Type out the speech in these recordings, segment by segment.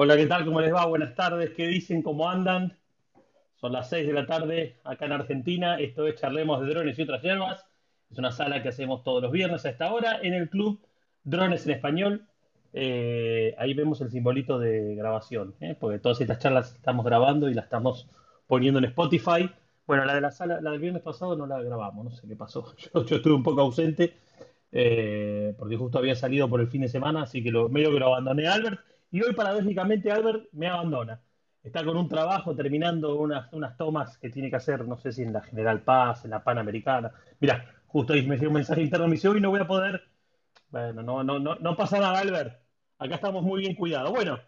Hola, ¿qué tal? ¿Cómo les va? Buenas tardes. ¿Qué dicen? ¿Cómo andan? Son las 6 de la tarde acá en Argentina. Esto es Charlemos de Drones y otras hierbas. Es una sala que hacemos todos los viernes a esta hora en el club Drones en Español. Eh, ahí vemos el simbolito de grabación, ¿eh? porque todas estas charlas estamos grabando y las estamos poniendo en Spotify. Bueno, la de la sala, la del viernes pasado no la grabamos, no sé qué pasó. Yo, estuve un poco ausente eh, porque justo había salido por el fin de semana, así que medio que lo abandoné Albert. Y hoy, paradójicamente, Albert me abandona. Está con un trabajo terminando unas, unas tomas que tiene que hacer, no sé si en la General Paz, en la Panamericana. Mira, justo ahí me dio un mensaje interno, me dice, hoy no voy a poder. Bueno, no, no, no, no pasa nada, Albert. Acá estamos muy bien cuidados. Bueno,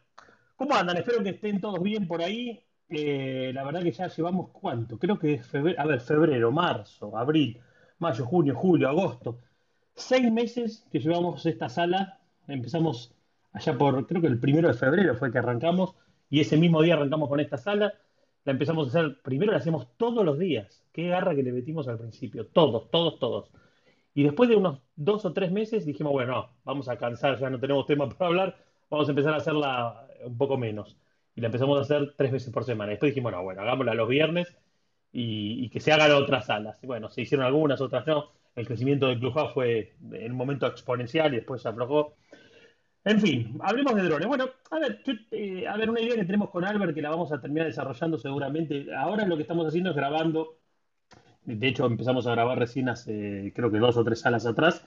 ¿cómo andan? Espero que estén todos bien por ahí. Eh, la verdad que ya llevamos cuánto, creo que es febrero, a ver, febrero, marzo, abril, mayo, junio, julio, agosto. Seis meses que llevamos esta sala. Empezamos allá por, creo que el primero de febrero fue que arrancamos, y ese mismo día arrancamos con esta sala. La empezamos a hacer, primero la hacemos todos los días. Qué garra que le metimos al principio, todos, todos, todos. Y después de unos dos o tres meses dijimos, bueno, no, vamos a cansar, ya no tenemos tema para hablar, vamos a empezar a hacerla un poco menos. Y la empezamos a hacer tres veces por semana. Después dijimos, no, bueno, hagámosla los viernes y, que se hagan otras salas. Y bueno, se hicieron algunas, otras no. El crecimiento del Clubhouse fue en un momento exponencial y después se aflojó. En fin, hablemos de drones. Bueno, a ver, eh, a ver, una idea que tenemos con Albert que la vamos a terminar desarrollando seguramente. Ahora lo que estamos haciendo es grabando. De hecho, empezamos a grabar recién hace, creo que dos o tres salas atrás,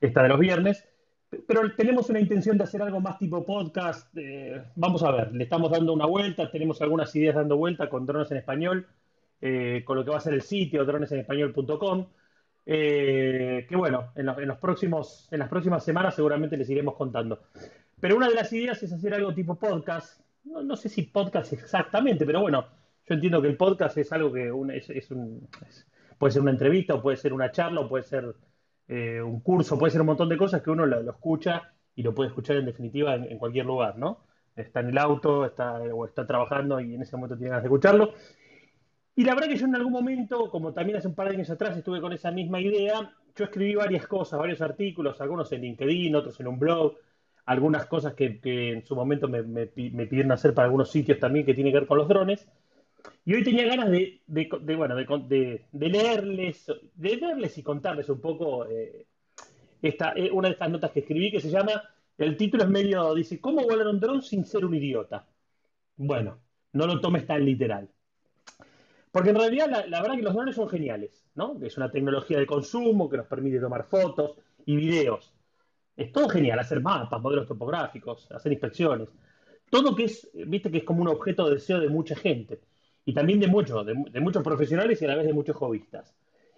esta de los viernes. Pero tenemos una intención de hacer algo más tipo podcast. Eh, vamos a ver, le estamos dando una vuelta, tenemos algunas ideas dando vuelta con drones en español, eh, con lo que va a ser el sitio dronesenespañol.com. Eh, que bueno, en, los próximos, en las próximas semanas seguramente les iremos contando. Pero una de las ideas es hacer algo tipo podcast. No, sé si podcast exactamente, pero bueno, yo entiendo que el podcast es algo que es, un, puede ser una entrevista, o puede ser una charla, o puede ser eh, un curso, puede ser un montón de cosas que uno lo, escucha y lo puede escuchar en definitiva en, cualquier lugar, ¿no? Está en el auto, está, o está trabajando y en ese momento tiene ganas de escucharlo. Y la verdad que yo en algún momento, como también hace un par de años atrás estuve con esa misma idea, yo escribí varias cosas, varios artículos, algunos en LinkedIn, otros en un blog, algunas cosas que, en su momento me, pidieron hacer para algunos sitios también que tienen que ver con los drones. Y hoy tenía ganas de, bueno, de, leerles, de leerles y contarles un poco eh, esta, eh, una de estas notas que escribí que se llama, el título es medio, dice, ¿cómo volar un dron sin ser un idiota? Bueno, no lo tomes tan literal. Porque en realidad la, verdad que los drones son geniales, ¿no? Es una tecnología de consumo que nos permite tomar fotos y videos. Es todo genial, hacer mapas, modelos topográficos, hacer inspecciones. Todo que es, viste que es como un objeto de deseo de mucha gente. Y también de muchos, de, muchos profesionales y a la vez de muchos hobbyistas.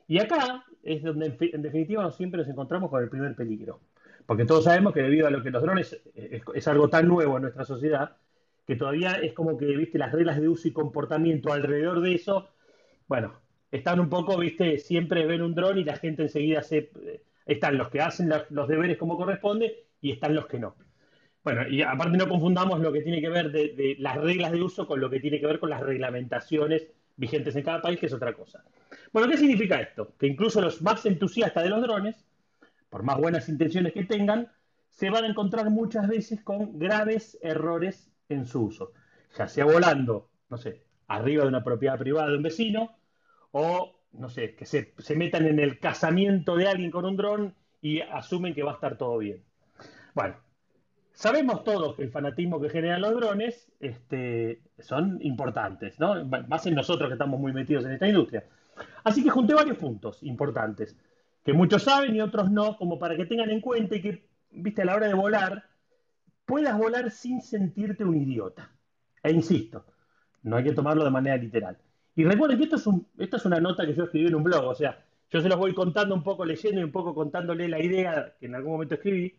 Y acá es donde en, definitiva siempre nos encontramos con el primer peligro. Porque todos sabemos que debido a lo que los drones es, es algo tan nuevo en nuestra sociedad, que todavía es como que, viste, las reglas de uso y comportamiento alrededor de eso, bueno, están un poco, viste, siempre ven un dron y la gente enseguida se... Eh, están los que hacen los deberes como corresponde y están los que no. Bueno, y aparte no confundamos lo que tiene que ver de, las reglas de uso con lo que tiene que ver con las reglamentaciones vigentes en cada país, que es otra cosa. Bueno, ¿qué significa esto? Que incluso los más entusiastas de los drones, por más buenas intenciones que tengan, se van a encontrar muchas veces con graves errores en su uso, ya sea volando, no sé, arriba de una propiedad privada de un vecino, o, no sé, que se, metan en el casamiento de alguien con un dron y asumen que va a estar todo bien. Bueno, sabemos todos que el fanatismo que generan los drones este, son importantes, ¿no? Más en nosotros que estamos muy metidos en esta industria. Así que junté varios puntos importantes, que muchos saben y otros no, como para que tengan en cuenta y que, viste, a la hora de volar, puedas volar sin sentirte un idiota. E insisto, no hay que tomarlo de manera literal. Y recuerden que esto es, una nota que yo escribí en un blog, o sea, yo se los voy contando un poco leyendo y un poco contándole la idea que en algún momento escribí,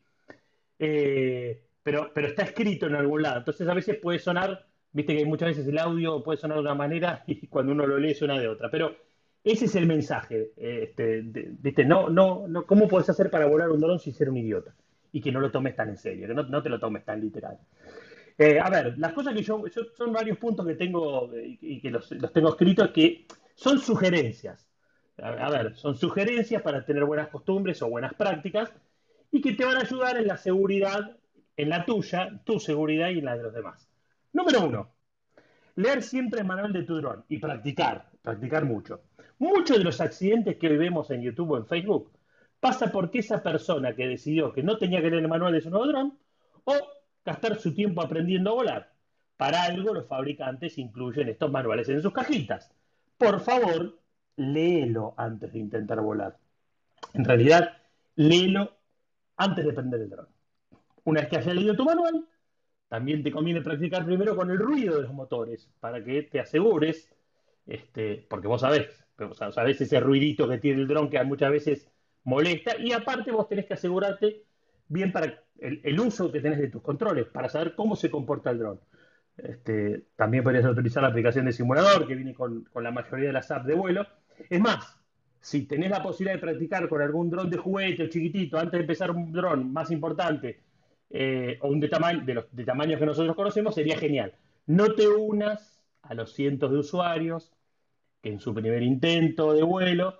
eh, pero, está escrito en algún lado. Entonces a veces puede sonar, viste que muchas veces el audio puede sonar de una manera y cuando uno lo lee suena de otra. Pero ese es el mensaje, este, viste, no, no, no, ¿cómo puedes hacer para volar un dron sin ser un idiota? Y que no lo tomes tan en serio, que no, te lo tomes tan literal. Eh, a ver, las cosas que yo, son varios puntos que tengo y que los, tengo escritos que son sugerencias. A, ver, son sugerencias para tener buenas costumbres o buenas prácticas y que te van a ayudar en la seguridad, en la tuya, tu seguridad y en la de los demás. Número uno, leer siempre el manual de tu dron y practicar, practicar mucho. Muchos de los accidentes que hoy vemos en YouTube o en Facebook pasa porque esa persona que decidió que no tenía que leer el manual de su nuevo dron o gastar su tiempo aprendiendo a volar. Para algo los fabricantes incluyen estos manuales en sus cajitas. Por favor, léelo antes de intentar volar. En realidad, léelo antes de prender el dron. Una vez que hayas leído tu manual, también te conviene practicar primero con el ruido de los motores para que te asegures, este, porque vos sabés, sabés ese ruidito que tiene el dron que muchas veces molesta y aparte vos tenés que asegurarte bien para el, uso que tenés de tus controles, para saber cómo se comporta el dron. Este, también podrías utilizar la aplicación de simulador que viene con, la mayoría de las apps de vuelo. Es más, si tenés la posibilidad de practicar con algún dron de juguete o chiquitito antes de empezar un dron más importante eh, o un de, tamaño, de los de tamaños que nosotros conocemos, sería genial. No te unas a los cientos de usuarios que en su primer intento de vuelo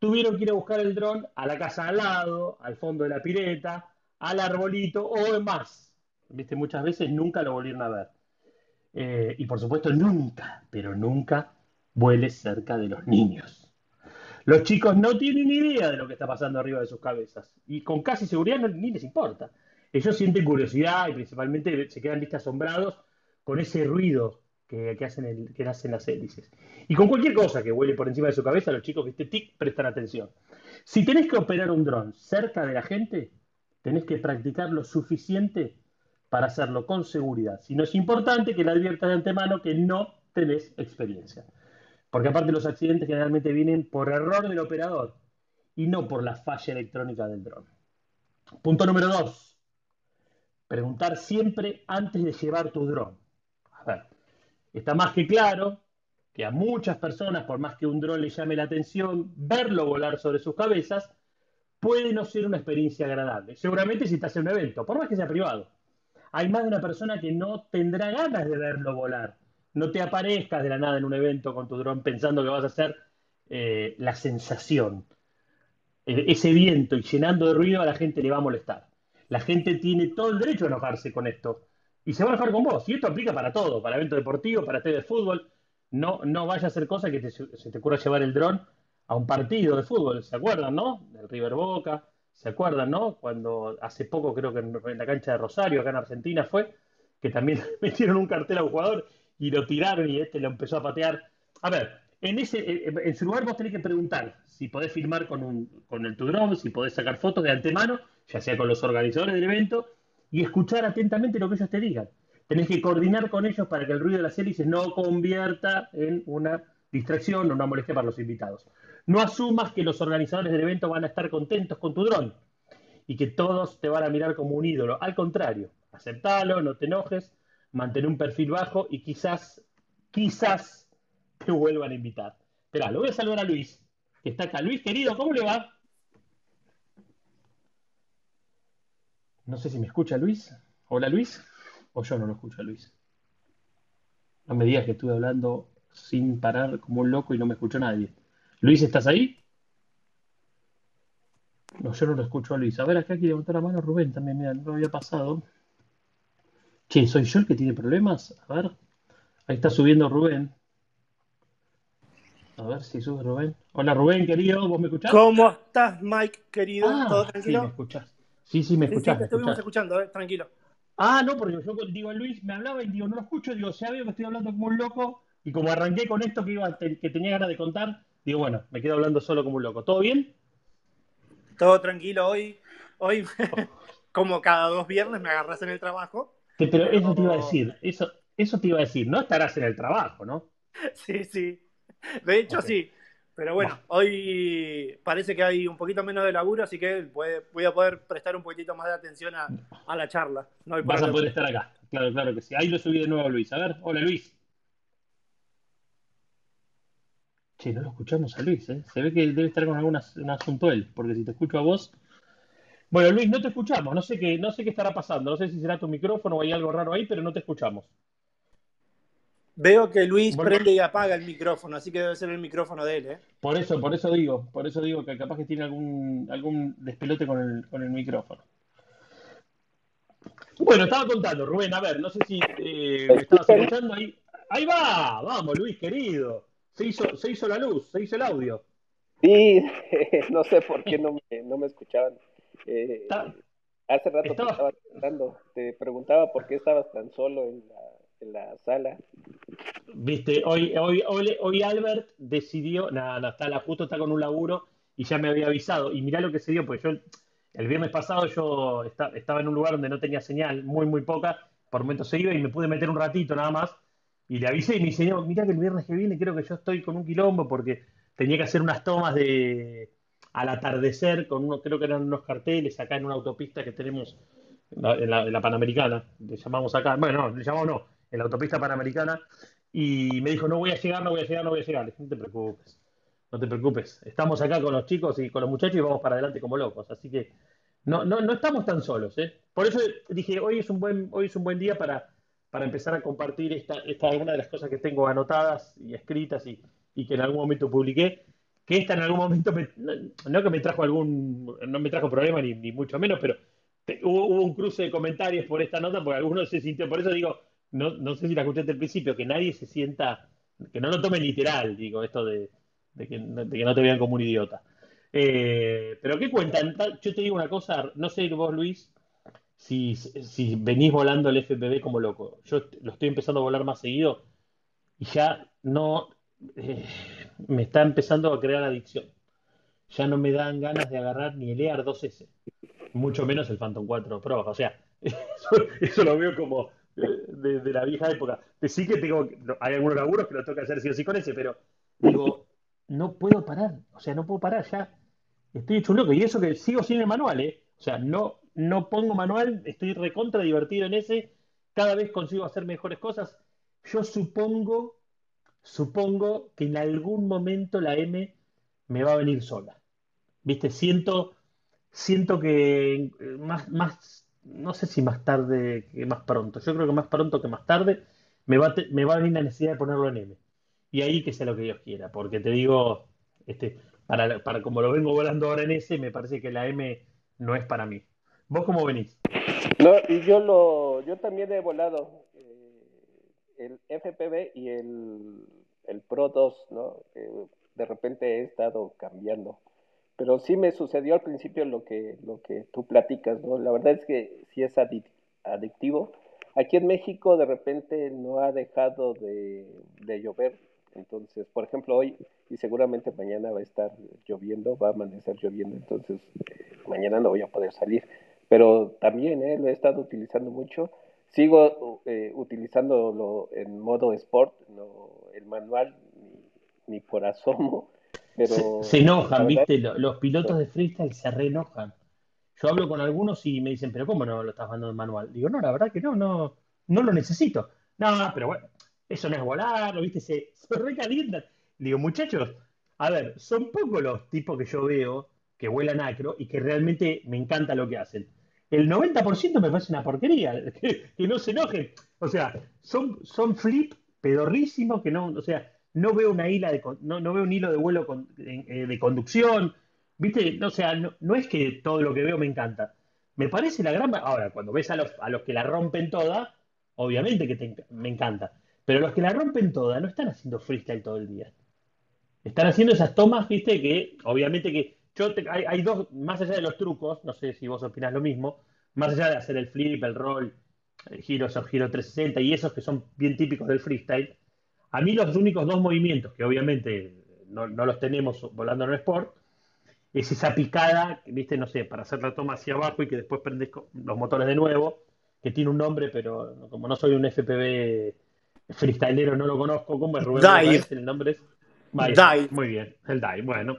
tuvieron que ir a buscar el dron a la casa al lado, al fondo de la pileta, al arbolito o más. ¿Viste? Muchas veces nunca lo volvieron a ver. Eh, y por supuesto, nunca, pero nunca vueles cerca de los niños. Los chicos no tienen idea de lo que está pasando arriba de sus cabezas y con casi seguridad ni les importa. Ellos sienten curiosidad y principalmente se quedan asombrados con ese ruido que, hacen que las hélices. Y con cualquier cosa que vuele por encima de su cabeza, los chicos, viste, tic, prestan atención. Si tenés que operar un dron cerca de la gente, tenés que practicar lo suficiente para hacerlo con seguridad. Si no es importante que le adviertas de antemano que no tenés experiencia. Porque aparte los accidentes generalmente vienen por error del operador y no por la falla electrónica del dron. Punto número dos. Preguntar siempre antes de llevar tu dron. A ver, está más que claro que a muchas personas, por más que un dron le llame la atención, verlo volar sobre sus cabezas puede no ser una experiencia agradable. Seguramente si estás en un evento, por más que sea privado. Hay más de una persona que no tendrá ganas de verlo volar. No te aparezcas de la nada en un evento con tu dron pensando que vas a hacer eh, la sensación. E, ese viento y llenando de ruido a la gente le va a molestar. La gente tiene todo el derecho a enojarse con esto. Y se va a enojar con vos. Y esto aplica para todo, para eventos deportivos, para este de fútbol. No, no vaya a hacer cosa que se te ocurra llevar el dron a un partido de fútbol, ¿se acuerdan, no? Del River Boca, ¿se acuerdan, no? Cuando hace poco, creo que en, la cancha de Rosario, acá en Argentina fue, que también metieron un cartel a un jugador y lo tiraron y este lo empezó a patear. A ver, en, ese, eh, eh, en su lugar vos tenés que preguntar si podés filmar con, un, con el tu drone, si podés sacar fotos de antemano, ya sea con los organizadores del evento, y escuchar atentamente lo que ellos te digan. Tenés que coordinar con ellos para que el ruido de las hélices no convierta en una distracción o una molestia para los invitados. No asumas que los organizadores del evento van a estar contentos con tu dron y que todos te van a mirar como un ídolo. Al contrario, aceptalo, no te enojes, mantén un perfil bajo y quizás, quizás te vuelvan a invitar. Espera, lo voy a saludar a Luis, que está acá. Luis, querido, ¿cómo le va? No sé si me escucha Luis. Hola Luis. O yo no lo escucho a Luis. No me digas que estuve hablando sin parar como un loco y no me escuchó nadie. Luis, ¿estás ahí? No, yo no lo escucho a Luis. A ver, acá quiere levantar la mano Rubén también, mira, no había pasado. Che, ¿soy yo el que tiene problemas? A ver. Ahí está subiendo Rubén. A ver si sube Rubén. Hola Rubén, querido, ¿vos me escuchás? ¿Cómo estás, Mike, querido? Ah, ¿Todo tranquilo? Sí, me escuchás. Sí, sí, me escuchás. Sí, te estuvimos escuchando, eh, tranquilo. Ah, no, porque yo digo a Luis, me hablaba y digo, no lo escucho, digo, ya veo que estoy hablando como un loco, y como arranqué con esto que iba, que tenía ganas de contar, digo, bueno, me quedo hablando solo como un loco. ¿Todo bien? Todo tranquilo hoy. Hoy, como cada dos viernes, me agarras en el trabajo. pero, eso te iba a decir, eso, eso te iba a decir, no estarás en el trabajo, ¿no? Sí, sí. De hecho, sí. Pero bueno, hoy parece que hay un poquito menos de laburo, así que voy a poder prestar un poquitito más de atención a, la charla. No Vas a poder estar acá. Claro, claro que sí. Ahí lo subí de nuevo Luis. A ver, hola Luis. Che, no lo escuchamos a Luis, ¿eh? Se ve que debe estar con algún asunto él, porque si te escucho a vos. Bueno, Luis, no te escuchamos, no sé qué, no sé qué estará pasando, no sé si será tu micrófono o hay algo raro ahí, pero no te escuchamos. Veo que Luis prende y apaga el micrófono, así que debe ser el micrófono de él, ¿eh? Por eso, por eso digo, por eso digo que capaz que tiene algún, algún despelote con el, con el micrófono. Bueno, estaba contando, Rubén, a ver, no sé si eh, me estabas escuchando ahí. Ahí va, vamos, Luis, querido. Se hizo, se hizo la luz, se hizo el audio. Sí, no sé por qué no me, no me escuchaban. Eh, hace rato te estaba preguntando, te preguntaba por qué estabas tan solo en la, en la sala. Viste, hoy, hoy, hoy, hoy Albert decidió, nada, nada, está, justo está con un laburo y ya me había avisado. Y mirá lo que se dio, pues yo el viernes pasado yo estaba en un lugar donde no tenía señal, muy, muy poca, por momentos se iba y me pude meter un ratito nada más. Y le avisé y me dice, mira que el viernes que viene creo que yo estoy con un quilombo porque tenía que hacer unas tomas de al atardecer con uno, creo que eran unos carteles acá en una autopista que tenemos en la, Panamericana, le llamamos acá, bueno, no, le llamamos no, en la autopista Panamericana, y me dijo, no voy a llegar, no voy a llegar, no voy a llegar. no te preocupes, no te preocupes. Estamos acá con los chicos y con los muchachos y vamos para adelante como locos. Así que no, no, no estamos tan solos. ¿eh? Por eso dije, hoy es un buen, hoy es un buen día para, para empezar a compartir esta, esta alguna de las cosas que tengo anotadas y escritas y, y que en algún momento publiqué. Que esta en algún momento, no, que me trajo algún, no me trajo problema ni, ni mucho menos, pero hubo, hubo, un cruce de comentarios por esta nota porque algunos se sintió, por eso digo, no, no sé si la escuchaste al principio, que nadie se sienta, que no lo tome literal, digo, esto de, que, no te vean como un idiota. Eh, pero ¿qué cuentan? Yo te digo una cosa, no sé vos, Luis, si, si venís volando el FPV como loco. Yo lo estoy empezando a volar más seguido y ya no eh, me está empezando a crear adicción. Ya no me dan ganas de agarrar ni el EAR 2S, mucho menos el Phantom 4 Pro. O sea, eso lo veo como, de, la vieja época. Sí que tengo, hay algunos laburos que lo tengo que hacer sí o sí con ese, pero digo, no puedo parar, o sea, no puedo parar ya. Estoy hecho un loco. Y eso que sigo sin el manual, ¿eh? O sea, no, no pongo manual, estoy recontra divertido en ese, cada vez consigo hacer mejores cosas. Yo supongo, supongo que en algún momento la M me va a venir sola. ¿Viste? Siento, siento que más, más no sé si más tarde que más pronto. Yo creo que más pronto que más tarde me va, me va a venir la necesidad de ponerlo en M. Y ahí que sea lo que Dios quiera, porque te digo, este, para, para como lo vengo volando ahora en S, me parece que la M no es para mí. ¿Vos cómo venís? No, y yo lo, yo también he volado eh, el FPV y el, el Pro 2, ¿no? de repente he estado cambiando pero sí me sucedió al principio lo que, lo que tú platicas, ¿no? La verdad es que sí es adictivo. Aquí en México de repente no ha dejado de, llover, entonces, por ejemplo, hoy y seguramente mañana va a estar lloviendo, va a amanecer lloviendo, entonces mañana no voy a poder salir. Pero también ¿eh? lo he estado utilizando mucho. Sigo eh, utilizándolo en modo sport, no el manual ni, ni por asomo se, enojan, ¿viste? Los, pilotos de freestyle se reenojan. Yo hablo con algunos y me dicen, pero ¿cómo no lo estás mandando en manual? Digo, no, la verdad que no, no, no lo necesito. No, pero bueno, eso no es volar, ¿viste? Se, se recalientan. Digo, muchachos, a ver, son pocos los tipos que yo veo que vuelan acro y que realmente me encanta lo que hacen. El 90% me parece una porquería, que, no se enojen. O sea, son, son flip pedorrísimos que no, o sea, no veo una hila de, no, no veo un hilo de vuelo eh, de conducción, ¿viste? O sea, no, es que todo lo que veo me encanta. Me parece la gran... Ahora, cuando ves a los, a los que la rompen toda, obviamente que me encanta. Pero los que la rompen toda no están haciendo freestyle todo el día. Están haciendo esas tomas, viste, que obviamente que yo hay, hay, dos, más allá de los trucos, no sé si vos opinás lo mismo, más allá de hacer el flip, el roll, el giro, esos giro 360 y esos que son bien típicos del freestyle, a mí los únicos dos movimientos, que obviamente no, los tenemos volando en el sport, es esa picada, viste, no sé, para hacer la toma hacia abajo y que después prendes los motores de nuevo, que tiene un nombre, pero como no soy un FPV freestylero, no lo conozco. ¿Cómo es Rubén? Dive. El nombre es Dive. Muy bien, el dive. Bueno,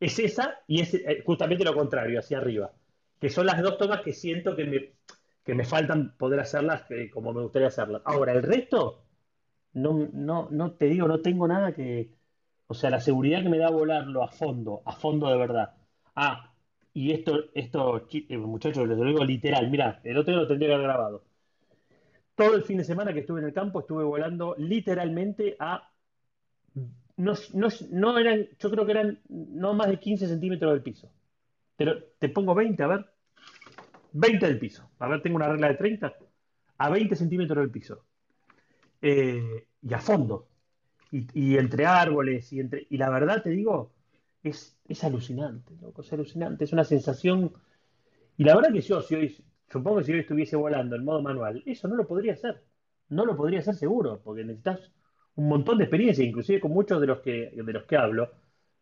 es esa y es eh, justamente lo contrario, hacia arriba. Que son las dos tomas que siento que me, que me faltan poder hacerlas como me gustaría hacerlas. Ahora, el resto, no, no, no te digo, no tengo nada que. O sea, la seguridad que me da volarlo a fondo, a fondo de verdad. Ah, y esto, esto eh, muchachos, les lo digo literal, mira, el otro día lo tendría que haber grabado. Todo el fin de semana que estuve en el campo estuve volando literalmente a. No, no, no eran, yo creo que eran no más de 15 centímetros del piso. Pero te pongo 20, a ver. 20 del piso. A ver, tengo una regla de 30. A 20 centímetros del piso. Eh, y a fondo. Y, entre árboles. Y, entre, y la verdad te digo, es, es alucinante, loco, es alucinante. Es una sensación. Y la verdad que yo, si hoy, supongo que si hoy estuviese volando en modo manual, eso no lo podría hacer. No lo podría hacer seguro, porque necesitas un montón de experiencia, inclusive con muchos de los que, de los que hablo,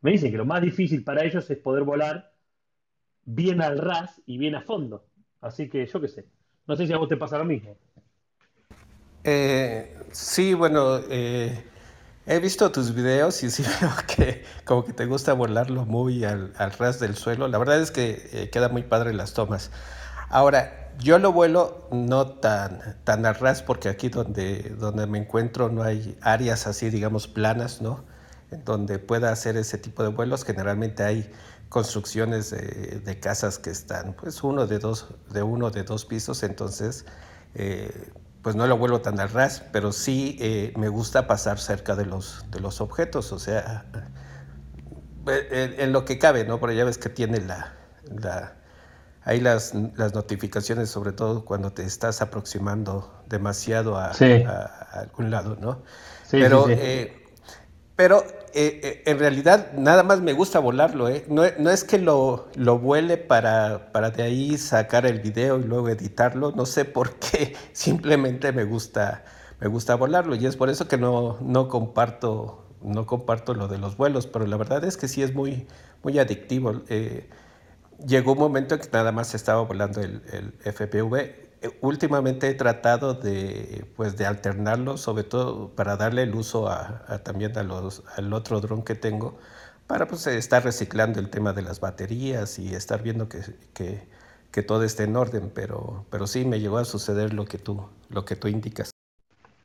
me dicen que lo más difícil para ellos es poder volar bien al ras y bien a fondo. Así que yo qué sé. No sé si a vos te pasa lo mismo. Eh, sí, bueno, eh, he visto tus videos y sí veo que como que te gusta volarlo muy al, ras del suelo. La verdad es que eh, queda muy padre las tomas. Ahora, yo lo vuelo no tan, tan al ras porque aquí donde, donde me encuentro no hay áreas así, digamos, planas, ¿no? En donde pueda hacer ese tipo de vuelos. Generalmente hay construcciones de, casas que están, pues, uno de dos, de uno de dos pisos, entonces, eh, pues no lo vuelo tan al ras, pero sí eh, me gusta pasar cerca de los, de los objetos, o sea, eh, en, lo que cabe, ¿no? Pero ya ves que tiene la, la hay las, las, notificaciones, sobre todo cuando te estás aproximando demasiado a, algún lado, ¿no? Sí, pero, eh, pero eh, eh, en realidad nada más me gusta volarlo, ¿eh? No, no es que lo, lo vuele para, para, de ahí sacar el video y luego editarlo, no sé por qué, simplemente me gusta, me gusta volarlo y es por eso que no, no comparto no comparto lo de los vuelos, pero la verdad es que sí es muy, muy adictivo. Eh, llegó un momento en que nada más estaba volando el, el FPV. Eh, últimamente he tratado de, pues, de alternarlo, sobre todo para darle el uso a, también a los, al otro dron que tengo, para pues, estar reciclando el tema de las baterías y estar viendo que, que, que, todo esté en orden, pero, pero sí me llegó a suceder lo que tú, lo que tú indicas.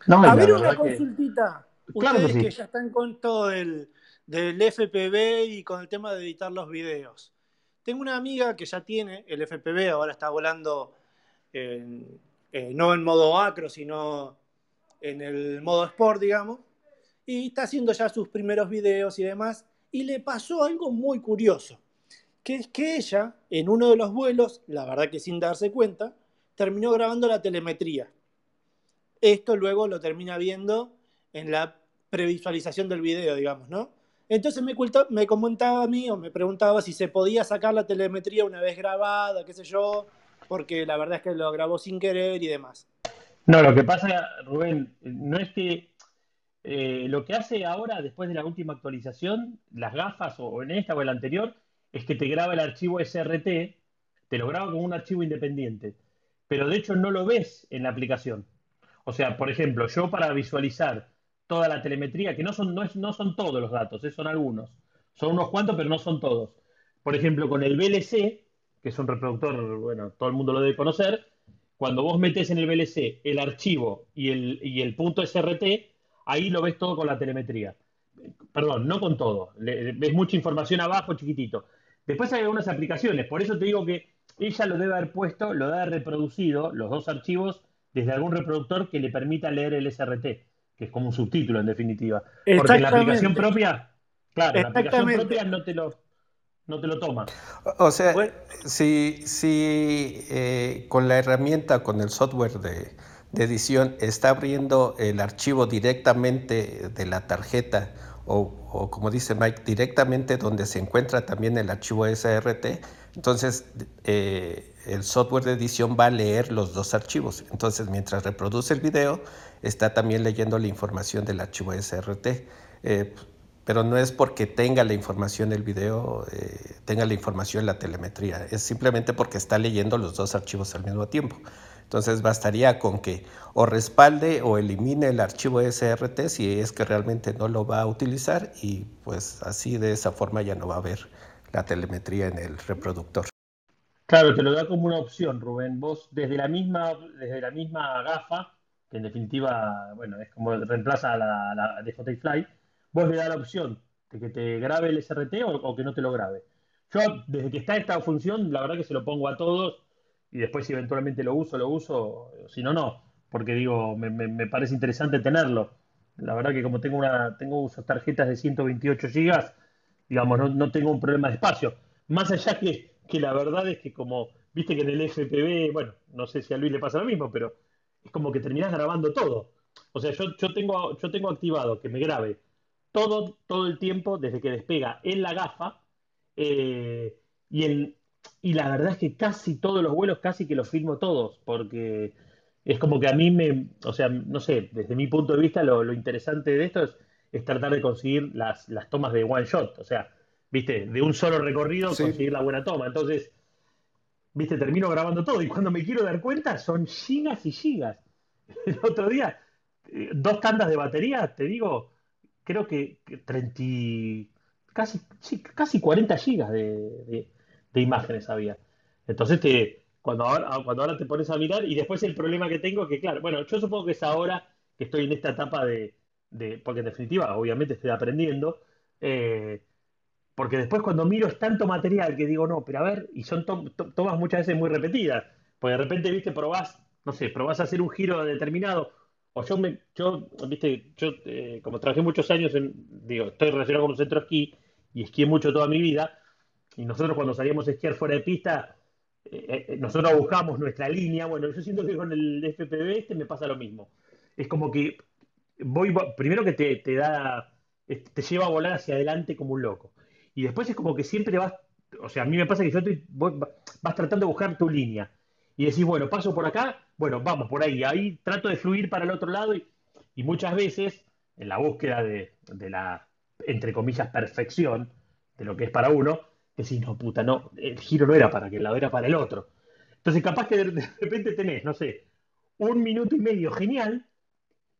a ver una consultita. Ustedes que, ya están con todo el, del FPV y con el tema de editar los videos. Tengo una amiga que ya tiene el FPV, ahora está volando eh, no en modo acro, sino en el modo sport, digamos, y está haciendo ya sus primeros videos y demás, y le pasó algo muy curioso, que es que ella, en uno de los vuelos, la verdad que sin darse cuenta, terminó grabando la telemetría. Esto luego lo termina viendo en la previsualización del video, digamos, ¿no? Entonces me, me comentaba a mí o me preguntaba si se podía sacar la telemetría una vez grabada, qué sé yo, porque la verdad es que lo grabó sin querer y demás. No, lo que pasa, Rubén, no es que eh, lo que hace ahora, después de la última actualización, las gafas o en esta o en la anterior, es que te graba el archivo SRT, te lo graba como un archivo independiente, pero de hecho no lo ves en la aplicación. O sea, por ejemplo, yo para visualizar toda la telemetría, que no son, no, es, no son todos los datos, eh, son algunos. Son unos cuantos, pero no son todos. Por ejemplo, con el VLC, que es un reproductor, bueno, todo el mundo lo debe conocer, cuando vos metes en el VLC el archivo y el, y el punto SRT, ahí lo ves todo con la telemetría. Perdón, no con todo. ves mucha información abajo, chiquitito. Después hay algunas aplicaciones, por eso te digo que ella lo debe haber puesto, lo debe haber reproducido, los dos archivos, desde algún reproductor que le permita leer el SRT que es como un subtítulo en definitiva. Porque la aplicación propia, claro, la aplicación propia no te lo, no te lo toma. O sea, si, si eh, con la herramienta, con el software de, de, edición, está abriendo el archivo directamente de la tarjeta o, o, como dice Mike, directamente donde se encuentra también el archivo SRT, entonces eh, el software de edición va a leer los dos archivos. Entonces, mientras reproduce el video, está también leyendo la información del archivo SRT. Eh, pero no es porque tenga la información el video, eh, tenga la información la telemetría, es simplemente porque está leyendo los dos archivos al mismo tiempo. Entonces bastaría con que o respalde o elimine el archivo SRT si es que realmente no lo va a utilizar y pues así de esa forma ya no va a haber la telemetría en el reproductor. Claro, te lo da como una opción, Rubén. Vos desde la misma, desde la misma gafa que en definitiva, bueno, es como reemplaza a la, la de Fly, vos le das la opción de que te grabe el SRT o, que no te lo grabe. Yo, desde que está esta función, la verdad que se lo pongo a todos y después si eventualmente lo uso, lo uso, si no, no, porque digo, me, parece interesante tenerlo. La verdad que como tengo una tengo uso tarjetas de 128 GB, digamos, no, no tengo un problema de espacio. Más allá que, que la verdad es que como viste que en el FPV, bueno, no sé si a Luis le pasa lo mismo, pero es como que terminás grabando todo. O sea, yo, yo, tengo, yo tengo activado que me grabe todo, todo el tiempo desde que despega en la gafa eh, y, el, y la verdad es que casi todos los vuelos, casi que los filmo todos, porque es como que a mí me, o sea, no sé, desde mi punto de vista lo, interesante de esto es, tratar de conseguir las, las, tomas de one shot, o sea, viste, de un solo recorrido conseguir la buena toma. Entonces, viste, termino grabando todo y cuando me quiero dar cuenta son gigas y gigas. El otro día, eh, dos tandas de batería, te digo, creo que 30, casi, casi 40 gigas de, imágenes había. Entonces te cuando ahora, cuando ahora te pones a mirar, y después el problema que tengo, que claro, bueno, yo supongo que es ahora que estoy en esta etapa de, porque en definitiva, obviamente estoy aprendiendo, eh, porque después cuando miro es tanto material que digo, no, pero a ver, y son tomas muchas veces muy repetidas, porque de repente, viste, probás, no sé, probás a hacer un giro determinado, o yo, me, yo viste, yo eh, como trabajé muchos años, en, digo, estoy relacionado con un centro esquí, y esquié mucho toda mi vida, y nosotros cuando salíamos a esquiar fuera de pista, eh, eh, nosotros buscamos nuestra línea. Bueno, yo siento que con el FPV este me pasa lo mismo. Es como que voy, primero que te, te da, te lleva a volar hacia adelante como un loco. Y después es como que siempre vas, o sea, a mí me pasa que yo estoy, vas tratando de buscar tu línea. Y decís, bueno, paso por acá, bueno, vamos por ahí. Ahí trato de fluir para el otro lado y, muchas veces, en la búsqueda de, de la, entre comillas, perfección de lo que es para uno, decís, no, puta, no, el giro no era para aquel lado, era para el otro. Entonces, capaz que de repente tenés, no sé, un minuto y medio genial,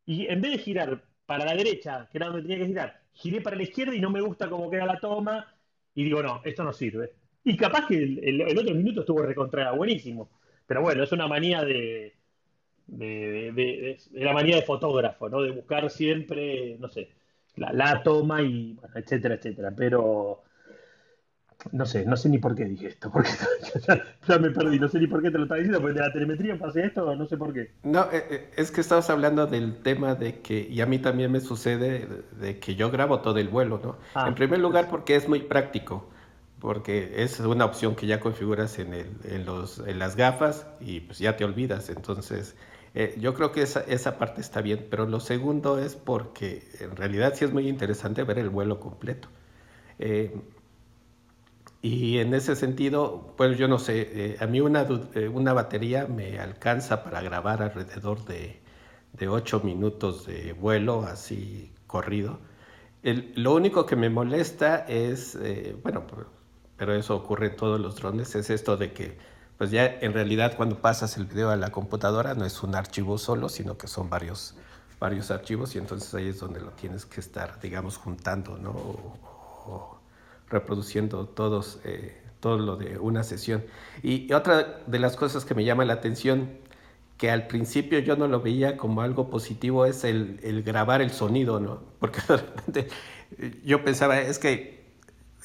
y en vez de girar para la derecha, que era donde tenía que girar, giré para la izquierda y no me gusta cómo queda la toma, y digo, no, esto no sirve. Y capaz que el, otro minuto estuvo recontrada buenísimo. Pero bueno, es una manía de, de, de, la manía de fotógrafo, ¿no? De buscar siempre, no sé, la, la toma y, bueno, etcétera, etcétera. Pero no sé, no sé ni por qué dije esto, porque ya, me perdí, no sé ni por qué te lo estaba diciendo, porque de la telemetría pasé esto, no sé por qué. No, eh, eh, es que estabas hablando del tema de que, y a mí también me sucede, de que yo grabo todo el vuelo, ¿no? Ah, en primer lugar porque es muy práctico, porque es una opción que ya configuras en, el, en, los, en las gafas y pues ya te olvidas, entonces... Eh, yo creo que esa, esa parte está bien, pero lo segundo es porque en realidad sí es muy interesante ver el vuelo completo. Eh, y en ese sentido, pues yo no sé, eh, a mí una, eh, una batería me alcanza para grabar alrededor de, de 8 minutos de vuelo así corrido. Lo único que me molesta es, bueno, pero eso ocurre en todos los drones, es esto de que pues ya en realidad cuando pasas el video a la computadora no es un archivo solo, sino que son varios, varios archivos y entonces ahí es donde lo tienes que estar, digamos, juntando, ¿no? o, reproduciendo todos, eh, todo lo de una sesión. Y otra de las cosas que me llama la atención, que al principio yo no lo veía como algo positivo, es el, grabar el sonido, ¿no? Porque de repente yo pensaba, es que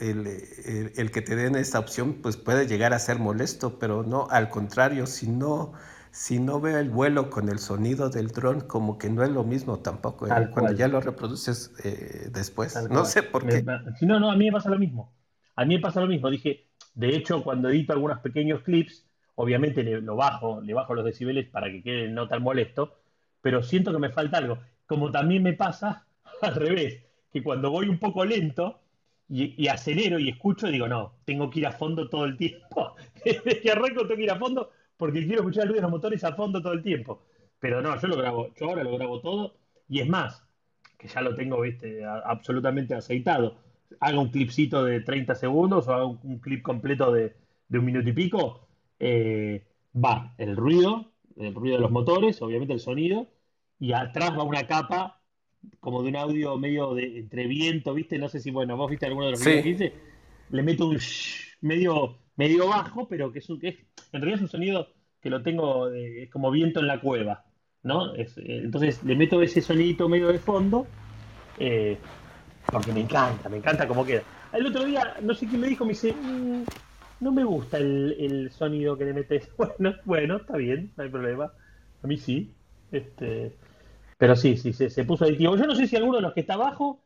el, el, que te den esta opción pues puede llegar a ser molesto, pero no, al contrario, si no, si no veo el vuelo con el sonido del dron, como que no es lo mismo tampoco, ¿eh? cuando ya lo reproduces eh, después. no sé por qué. no, no, a mí me pasa lo mismo. A mí me pasa lo mismo. Dije, de hecho, cuando edito algunos pequeños clips, obviamente le, lo bajo, le bajo los decibeles para que quede no tan molesto, pero siento que me falta algo. Como también me pasa al revés, que cuando voy un poco lento y, y acelero y escucho, digo, no, tengo que ir a fondo todo el tiempo. Desde que arranco tengo que ir a fondo porque quiero escuchar el ruido de los motores a fondo todo el tiempo. Pero no, yo lo grabo, yo ahora lo grabo todo, y es más, que ya lo tengo, viste, absolutamente aceitado. Haga un clipcito de 30 segundos o haga un, clip completo de, un minuto y pico, eh, va el ruido, el ruido de los motores, obviamente el sonido, y atrás va una capa como de un audio medio de entre viento, ¿viste? No sé si, bueno, vos viste alguno de los videos que hice, le meto un shh, medio medio bajo, pero que es, un, que es en realidad es un sonido que lo tengo es como viento en la cueva, ¿no? Eh, entonces le meto ese sonidito medio de fondo, eh, porque me encanta, me encanta cómo queda. El otro día, no sé quién me dijo, me dice, mm, no me gusta el, sonido que le metes. Bueno, bueno, está bien, no hay problema. A mí sí. Este, pero sí, sí, se, puso adictivo. Yo no sé si alguno de los que está abajo,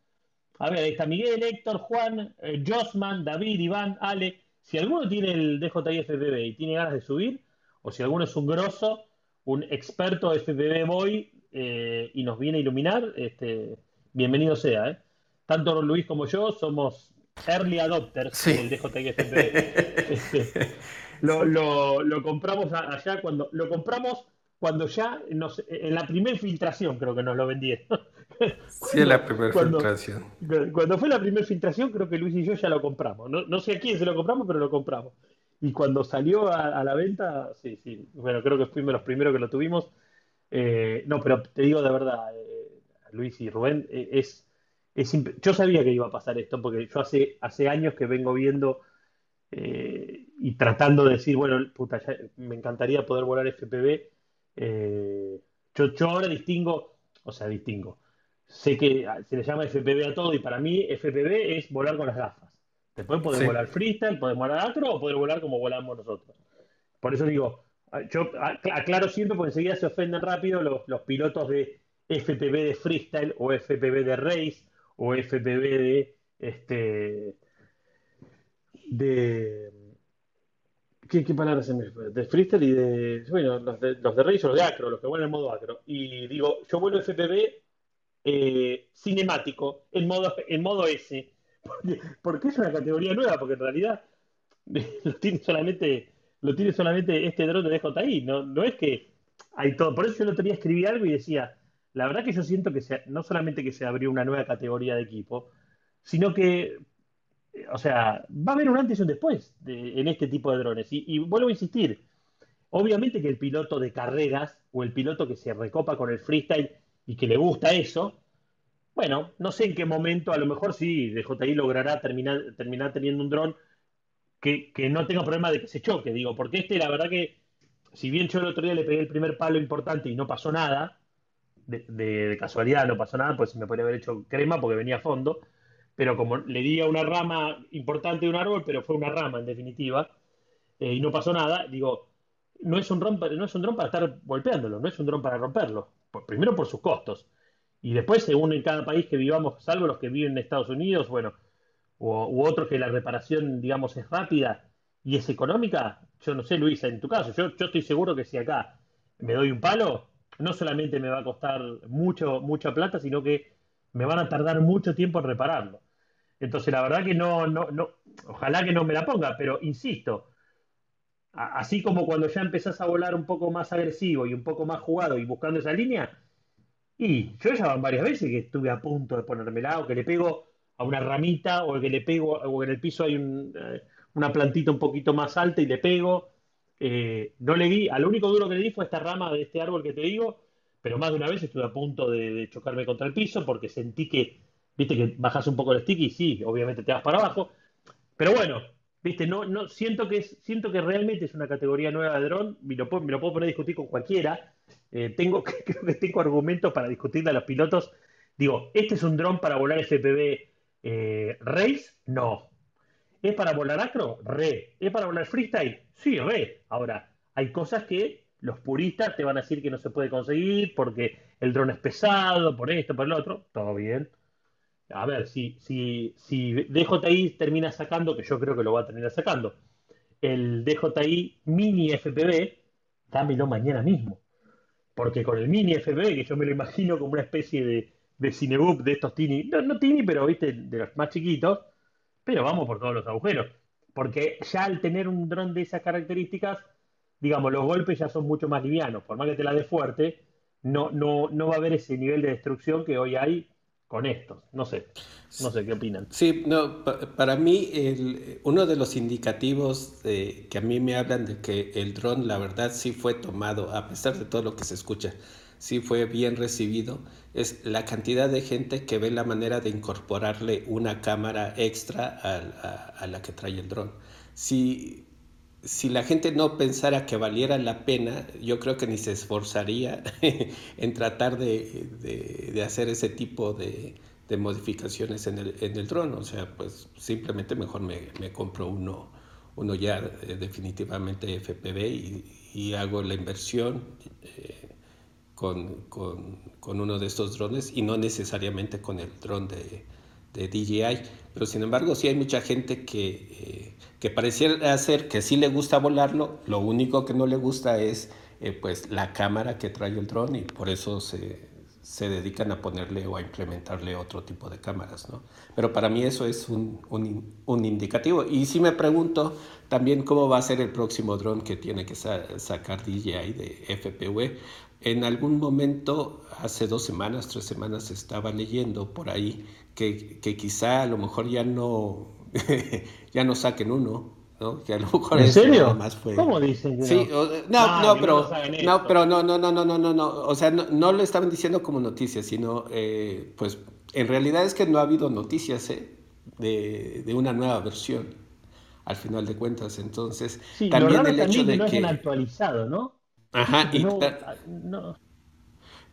a ver, ahí está Miguel, Héctor, Juan, eh, Josman, David, Iván, Ale, si alguno tiene el DJI FPV y tiene ganas de subir, o si alguno es un grosso, un experto FPV Boy eh, y nos viene a iluminar, este, bienvenido sea. ¿eh? Tanto Luis como yo somos early adopters del DJI FPV. Este, lo, compramos allá cuando lo compramos cuando ya en la primera filtración creo que nos lo vendieron. sí, en la primera filtración. Cuando fue la primera filtración creo que Luis y yo ya lo compramos. No, sé a quién se lo compramos, pero lo compramos. Y cuando salió a, la venta, sí, sí, bueno, creo que fuimos los primeros que lo tuvimos. Eh, no, pero te digo de verdad, eh, Luis y Rubén, eh, es, es yo sabía que iba a pasar esto, porque yo hace, hace años que vengo viendo y tratando de decir, bueno, puta, me encantaría poder volar FPV. Yo, yo ahora distingo, o sea, distingo sé que se le llama FPV a todo y para mí FPV es volar con las gafas. Después poder volar freestyle, poder volar acro o poder volar como volamos nosotros. Por eso digo, yo aclaro siempre porque enseguida se ofenden rápido los, pilotos de FPV de freestyle o FPV de race o FPV de este de ¿Qué, palabras se me De freestyle y de. Bueno, los de, los de o los de acro, los que vuelan en modo acro. Y digo, yo vuelo FPV eh, cinemático en modo, en modo S. Porque, es una categoría nueva, porque en realidad lo tiene solamente, lo tiene solamente este dron de DJI. No, no es que hay todo. Por eso yo el otro día escribí algo y decía, la verdad que yo siento que no solamente que se abrió una nueva categoría de equipo, sino que, o sea, va a haber un antes y un después en este tipo de drones. Y, y, vuelvo a insistir, obviamente que el piloto de carreras o el piloto que se recopa con el freestyle y que le gusta eso, bueno, no sé en qué momento, a lo mejor sí, DJI logrará terminar, teniendo un dron que, no tenga problema de que se choque, digo, porque este, la verdad que, si bien yo el otro día le pegué el primer palo importante y no pasó nada, de, casualidad no pasó nada, pues me podría haber hecho crema porque venía a fondo, pero como le di a una rama importante de un árbol, pero fue una rama en definitiva, eh, y no pasó nada, digo, no es un dron, no es un dron para estar golpeándolo, no es un dron para romperlo primero por sus costos. Y después, según en cada país que vivamos, salvo los que viven en Estados Unidos, bueno, u otros que la reparación, digamos, es rápida y es económica, yo no sé, Luisa, en tu caso, yo, yo estoy seguro que si acá me doy un palo, no solamente me va a costar mucho, mucha plata, sino que me van a tardar mucho tiempo en repararlo. Entonces, la verdad que no, no, no, ojalá que no me la ponga, pero insisto, así como cuando ya empezás a volar un poco más agresivo y un poco más jugado y buscando esa línea, y yo ya van varias veces que estuve a punto de ponérmela o que le pego a una ramita o que le pego o en el piso hay eh, una plantita un poquito más alta y le pego. Eh, no le di, a lo único duro que le di fue esta rama de este árbol que te digo, pero más de una vez estuve a punto de chocarme contra el piso porque sentí que, viste que bajas un poco el stick y sí, obviamente te vas para abajo. Pero bueno, Viste, no, no, siento que siento que realmente es una categoría nueva de dron, me lo puedo, me lo puedo poner a discutir con cualquiera. Eh, tengo, creo que tengo argumentos para discutirle a los pilotos. Digo, ¿este es un dron para volar FPV eh, race? No. ¿Es para volar acro? Re. ¿Es para volar freestyle? Sí, re. Ahora, hay cosas que los puristas te van a decir que no se puede conseguir porque el dron es pesado, por esto, por el otro. Todo bien a ver, si, si, si DJI termina sacando, que yo creo que lo va a terminar sacando, el DJI Mini FPV, dámelo mañana mismo. Porque con el Mini FPV, que yo me lo imagino como una especie de, de Cinebook de estos Tini, no, no Tini, pero viste, de los más chiquitos, pero vamos por todos los agujeros. Porque ya al tener un dron de esas características, digamos, los golpes ya son mucho más livianos. Por más que te la dé fuerte, no, no, no va a haber ese nivel de destrucción que hoy hay con esto. No sé, no sé qué opinan. Sí, no, para mí uno de los indicativos que a mí me hablan de que el dron la verdad sí fue tomado, a pesar de todo lo que se escucha, sí fue bien recibido, es la cantidad de gente que ve la manera de incorporarle una cámara extra a, a la que trae el dron. Si si la gente no pensara que valiera la pena, yo creo que ni se esforzaría en tratar de, hacer ese tipo de, modificaciones en el, en el dron. O sea, pues simplemente mejor me, compro uno, uno ya eh, definitivamente FPV y, hago la inversión eh, con, uno de estos drones y no necesariamente con el dron de, de DJI, pero sin embargo sí hay mucha gente que, eh, que pareciera ser que sí le gusta volarlo, lo único que no le gusta es eh, pues la cámara que trae el dron y por eso se, se, dedican a ponerle o a implementarle otro tipo de cámaras, ¿no? Pero para mí eso es un, un, un indicativo. Y si me pregunto también cómo va a ser el próximo dron que tiene que sacar DJI de FPV. En algún momento, hace dos semanas, tres semanas, estaba leyendo por ahí que, que quizá a lo mejor ya no, ya no saquen uno, ¿no? Que a lo mejor ¿En serio? Más fue... ¿Cómo dicen? sí, no, ah, no, pero, no, pero no, no, no, no, no, no, no, o sea, no, no lo estaban diciendo como noticia, sino, eh, pues, en realidad es que no ha habido noticias ¿eh? de, de una nueva versión, al final de cuentas, entonces, sí, también el hecho de que... no actualizado, ¿no? Ajá, y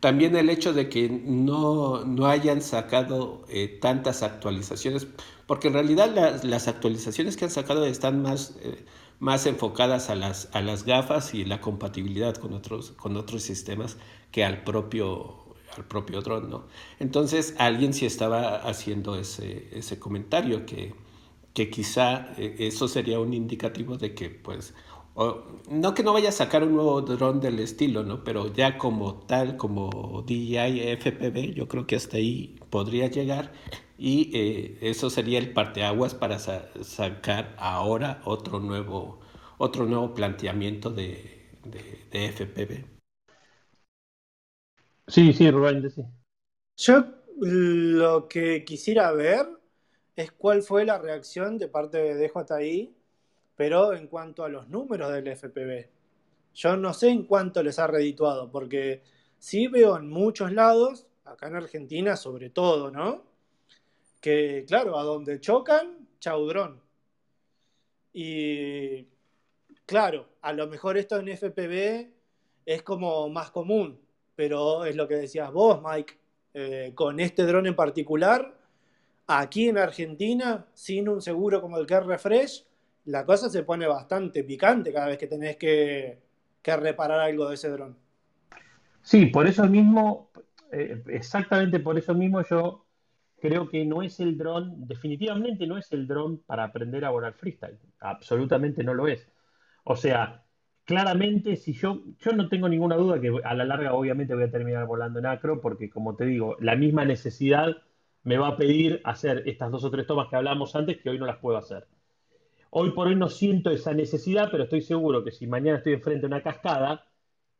también el hecho de que no, no hayan sacado eh, tantas actualizaciones, porque en realidad las actualizaciones que han sacado están más, eh, más enfocadas a las, a las gafas y la compatibilidad con otros, con otros sistemas que al propio, al propio dron, ¿no? Entonces alguien sí estaba haciendo ese, ese comentario que, que quizá eh, eso sería un indicativo de que pues no que no vaya a sacar un nuevo dron del estilo, ¿no? Pero ya como tal, como DJI FPV, yo creo que hasta ahí podría llegar y eh, eso sería el parteaguas para sacar ahora otro nuevo, otro nuevo planteamiento de, de, FPV. Sí, sí, Rubén, sí. Yo lo que quisiera ver es cuál fue la reacción de parte de DJI pero en cuanto a los números del FPV, yo no sé en cuánto les ha redituado, porque sí veo en muchos lados, acá en Argentina sobre todo, ¿no? Que claro, a donde chocan, chaudrón. Y claro, a lo mejor esto en FPV es como más común, pero es lo que decías vos, Mike, eh, con este dron en particular, aquí en Argentina, sin un seguro como el que Refresh, la cosa se pone bastante picante cada vez que tenés que, reparar algo de ese dron. Sí, por eso mismo, eh, exactamente por eso mismo yo creo que no es el dron, definitivamente no es el dron para aprender a volar freestyle. Absolutamente no lo es. O sea, claramente si yo, yo no tengo ninguna duda que a la larga obviamente voy a terminar volando en acro porque como te digo, la misma necesidad me va a pedir hacer estas dos o tres tomas que hablamos antes que hoy no las puedo hacer. Hoy por hoy no siento esa necesidad, pero estoy seguro que si mañana estoy enfrente de una cascada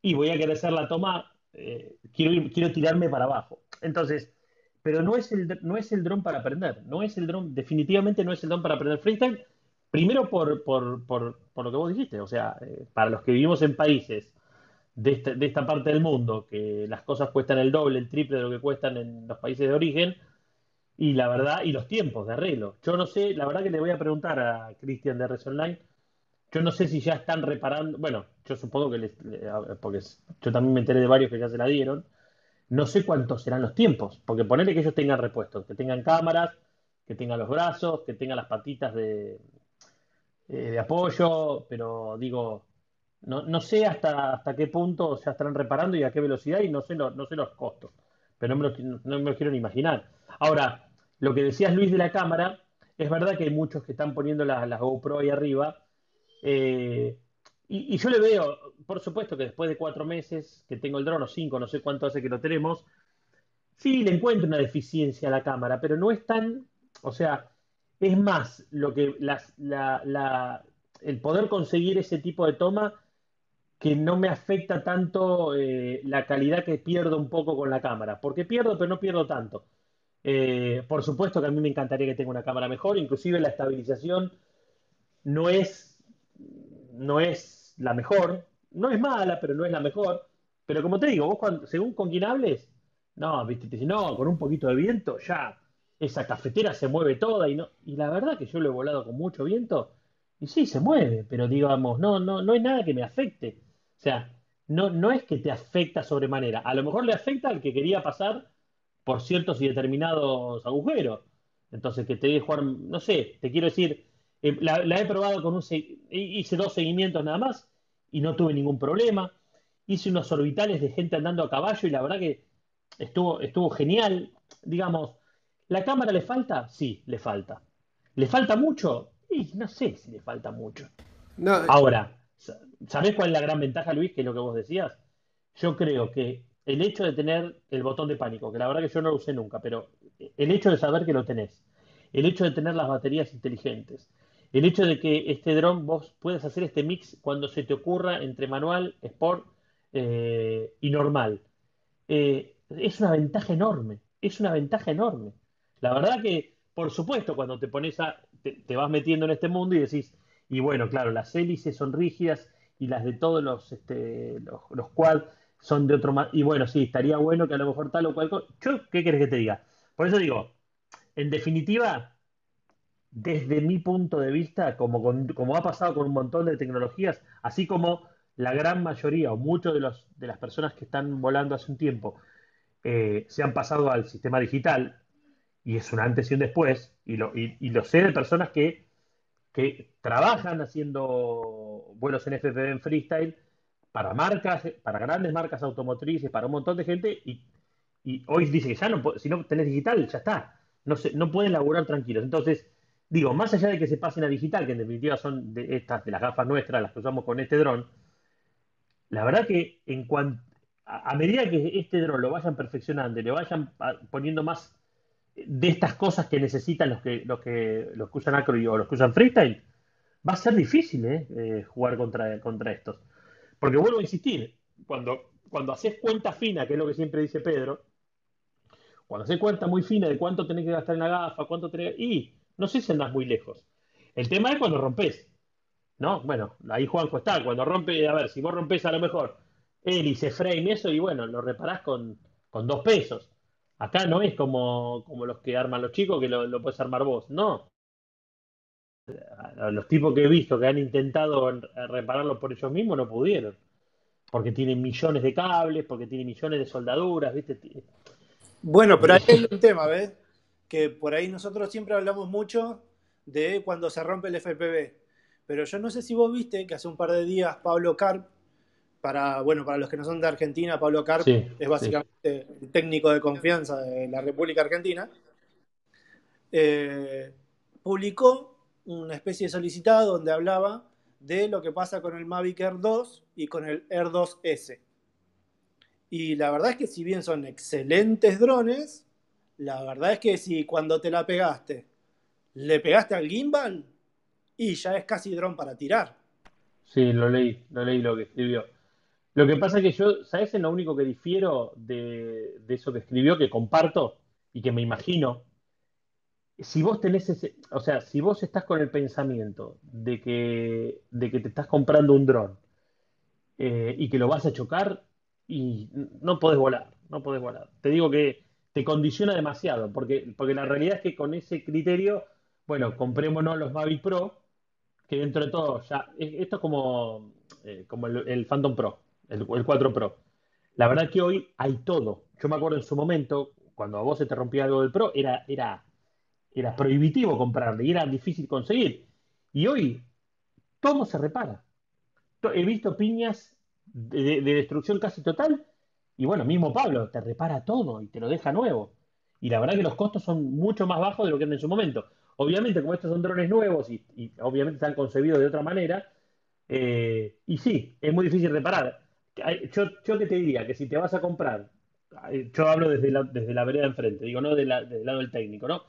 y voy a querer hacer la toma, eh, quiero, quiero tirarme para abajo. Entonces, pero no es, el, no es el dron para aprender, no es el dron, definitivamente no es el dron para aprender freestyle, primero por, por, por, por lo que vos dijiste, o sea, eh, para los que vivimos en países de esta, de esta parte del mundo, que las cosas cuestan el doble, el triple de lo que cuestan en los países de origen, y la verdad, y los tiempos de arreglo. Yo no sé, la verdad que le voy a preguntar a Cristian de Res Online, yo no sé si ya están reparando, bueno, yo supongo que les, porque yo también me enteré de varios que ya se la dieron, no sé cuántos serán los tiempos, porque ponerle que ellos tengan repuestos, que tengan cámaras, que tengan los brazos, que tengan las patitas de, eh, de apoyo, pero digo, no, no sé hasta, hasta qué punto ya estarán reparando y a qué velocidad y no sé, no sé los costos, pero no me, lo, no me lo quiero ni imaginar. Ahora, lo que decías Luis de la cámara, es verdad que hay muchos que están poniendo las la GoPro ahí arriba. Eh, y, yo le veo, por supuesto que después de cuatro meses que tengo el dron, o cinco, no sé cuánto hace que lo tenemos, sí le encuentro una deficiencia a la cámara, pero no es tan, o sea, es más lo que el poder conseguir ese tipo de toma que no me afecta tanto eh, la calidad que pierdo un poco con la cámara, porque pierdo, pero no pierdo tanto. Eh, por supuesto que a mí me encantaría que tenga una cámara mejor, inclusive la estabilización no es, no es la mejor, no es mala, pero no es la mejor. Pero como te digo, vos cuando, según con quién hables, no, viste, te no, con un poquito de viento ya esa cafetera se mueve toda y no, y la verdad que yo lo he volado con mucho viento y sí se mueve, pero digamos, no, no, no hay nada que me afecte. O sea, no, no es que te afecta sobremanera. A lo mejor le afecta al que quería pasar por ciertos y determinados agujeros. Entonces, que te voy jugar, no sé, te quiero decir, eh, la, he probado con un, hice dos seguimientos nada más y no tuve ningún problema. Hice unos orbitales de gente andando a caballo y la verdad que estuvo, estuvo genial. Digamos, ¿La cámara le falta? Sí, le falta. ¿Le falta mucho? Y no sé si le falta mucho. Ahora, ¿sabés cuál es la gran ventaja, Luis? Que es lo que vos decías. Yo creo que el hecho de tener el botón de pánico, que la verdad que yo no lo usé nunca, pero el hecho de saber que lo tenés, el hecho de tener las baterías inteligentes, el hecho de que este dron vos puedas hacer este mix cuando se te ocurra entre manual, sport eh, y normal, eh, es una ventaja enorme, es una ventaja enorme. La verdad que, por supuesto, cuando te pones a, te, vas metiendo en este mundo y decís, y bueno, claro, las hélices son rígidas y las de todos los, este, los, los quad son de otro y bueno, sí, estaría bueno que a lo mejor tal o cual. Yo, ¿qué querés que te diga? Por eso digo, en definitiva, desde mi punto de vista, como, como ha pasado con un montón de tecnologías, así como la gran mayoría o muchos de, de las personas que están volando hace un tiempo eh, se han pasado al sistema digital, y es un antes y un después, y lo, y, lo sé de personas que, que trabajan haciendo vuelos en FPV en freestyle para marcas, para grandes marcas automotrices, para un montón de gente, y, hoy dice que ya no, si no tenés digital, ya está, no, se, no pueden laburar tranquilos. Entonces, digo, más allá de que se pasen a digital, que en definitiva son de estas, de las gafas nuestras, las que usamos con este dron, la verdad que en cuanto a, medida que este dron lo vayan perfeccionando y le vayan poniendo más de estas cosas que necesitan los que, los que, los que usan acro o los que usan freestyle, va a ser difícil ¿eh? Eh, jugar contra, contra estos. Porque vuelvo a insistir, cuando, cuando haces cuenta fina, que es lo que siempre dice Pedro, cuando haces cuenta muy fina de cuánto tenés que gastar en la gafa, cuánto tenés. Y no sé si andás muy lejos. El tema es cuando rompes. ¿No? Bueno, ahí Juanjo está. Cuando rompe, a ver, si vos rompes a lo mejor hélice, frame, eso, y bueno, lo reparás con, con dos pesos. Acá no es como, como los que arman los chicos, que lo, lo puedes armar vos. No. Los tipos que he visto que han intentado repararlo por ellos mismos no pudieron. Porque tienen millones de cables, porque tienen millones de soldaduras, ¿viste? Bueno, pero ahí hay un tema, ¿ves? Que por ahí nosotros siempre hablamos mucho de cuando se rompe el FPV. Pero yo no sé si vos viste que hace un par de días Pablo Carp, para, bueno, para los que no son de Argentina, Pablo Carp es básicamente el técnico de confianza de la República Argentina, eh, publicó una especie de solicitado donde hablaba de lo que pasa con el Mavic Air 2 y con el Air 2S. Y la verdad es que si bien son excelentes drones, la verdad es que si cuando te la pegaste, le pegaste al gimbal y ya es casi dron para tirar. Sí, lo leí, lo leí lo que escribió. Lo que pasa es que yo, ¿sabes en lo único que difiero de, de eso que escribió, que comparto y que me imagino si vos tenés ese, o sea, si vos estás con el pensamiento de que, de que te estás comprando un dron eh, y que lo vas a chocar, y no podés volar, no podés volar. Te digo que te condiciona demasiado, porque, porque la realidad es que con ese criterio, bueno, comprémonos los Mavic Pro, que dentro de todo ya, esto es como, eh, como el, Phantom Pro, el, el 4 Pro. La verdad que hoy hay todo. Yo me acuerdo en su momento, cuando a vos se te rompía algo del Pro, era, era era prohibitivo comprarle y era difícil conseguir. Y hoy todo se repara. He visto piñas de, destrucción casi total y bueno, mismo Pablo te repara todo y te lo deja nuevo. Y la verdad que los costos son mucho más bajos de lo que eran en su momento. Obviamente, como estos son drones nuevos y, obviamente están concebidos de otra manera, eh, y sí, es muy difícil reparar. Yo, yo que te diría que si te vas a comprar, yo hablo desde la, desde la vereda enfrente, digo, no desde el lado del técnico, ¿no?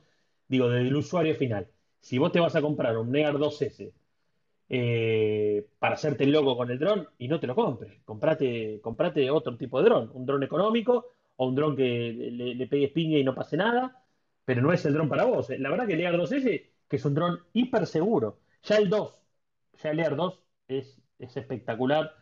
Digo, desde el usuario final, si vos te vas a comprar un Near 2S eh, para hacerte el logo con el dron y no te lo compres, comprate, comprate otro tipo de dron, un dron económico o un dron que le, le pegues piña y no pase nada, pero no es el dron para vos. La verdad que el Near 2S, que es un dron hiper seguro, ya el 2, ya el Air 2 es, es espectacular.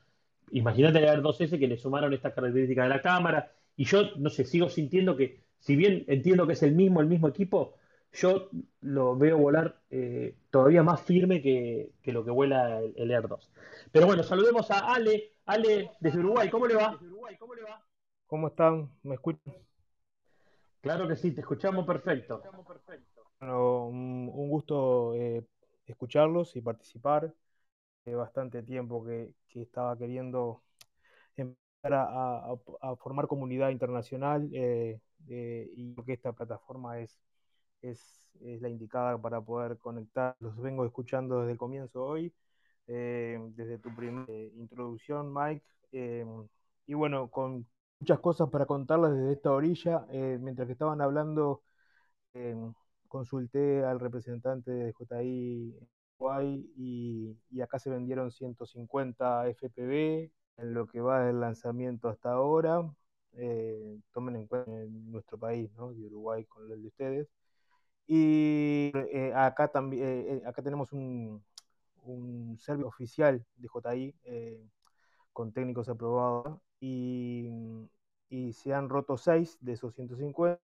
Imagínate el Air 2S que le sumaron estas características de la cámara. Y yo, no sé, sigo sintiendo que, si bien entiendo que es el mismo, el mismo equipo, yo lo veo volar eh, todavía más firme que, lo que vuela el, Air 2. Pero bueno, saludemos a Ale, Ale desde Uruguay, ¿cómo le va? ¿Cómo están? ¿Me escuchan? Claro que sí, te escuchamos perfecto. Bueno, un, gusto eh, escucharlos y participar. Hace bastante tiempo que, estaba queriendo empezar a, formar comunidad internacional eh, y que esta plataforma es es, la indicada para poder conectar. Los vengo escuchando desde el comienzo hoy, eh, desde tu primera introducción, Mike. y bueno, con muchas cosas para contarles desde esta orilla. mientras que estaban hablando, consulté al representante de JI y, y, acá se vendieron 150 FPV en lo que va del lanzamiento hasta ahora. Eh, tomen en cuenta en nuestro país, ¿no? de Uruguay con el de ustedes. Y eh, acá también eh, acá tenemos un, un servicio oficial de JI con técnicos aprobados y, y se han roto 6 de esos 150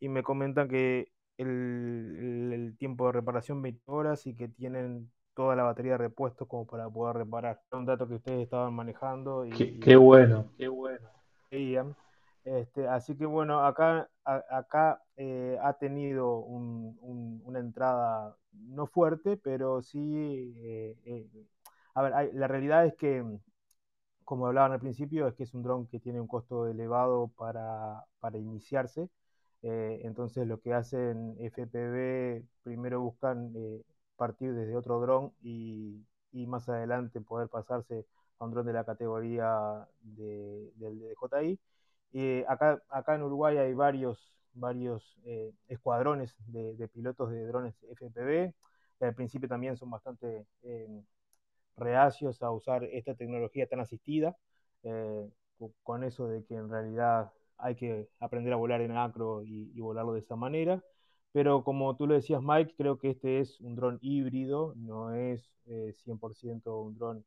y me comentan que el, tiempo de reparación 20 horas y que tienen toda la batería de repuesto como para poder reparar. Un dato que ustedes estaban manejando. Y, qué, bueno, qué bueno. Este, así que bueno, acá, acá eh, ha tenido una entrada no fuerte, pero sí... Eh, eh, a ver, la realidad es que, como hablaban al principio, es que es un dron que tiene un costo elevado para, para iniciarse. Eh, entonces lo que hacen FPV, primero buscan partir desde otro dron y, más adelante poder pasarse a un dron de la categoría del de, DJI. Eh, acá, acá en Uruguay hay varios, varios escuadrones de, pilotos de drones FPV. Al principio también son bastante reacios a usar esta tecnología tan asistida, con eso de que en realidad hay que aprender a volar en acro y, volarlo de esa manera. Pero como tú lo decías, Mike, creo que este es un dron híbrido, no es 100% eh, un dron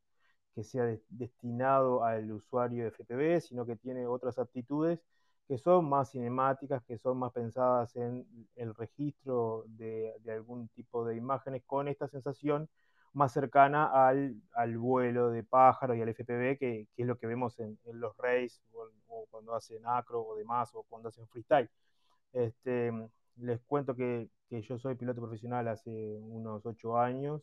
que sea destinado al usuario de FPV, sino que tiene otras aptitudes que son más cinemáticas, que son más pensadas en el registro de, de algún tipo de imágenes con esta sensación más cercana al, vuelo de pájaro y al FPV, que, es lo que vemos en, los race o, cuando hacen acro o demás, o cuando hacen freestyle. Este, les cuento que, que yo soy piloto profesional hace unos ocho años,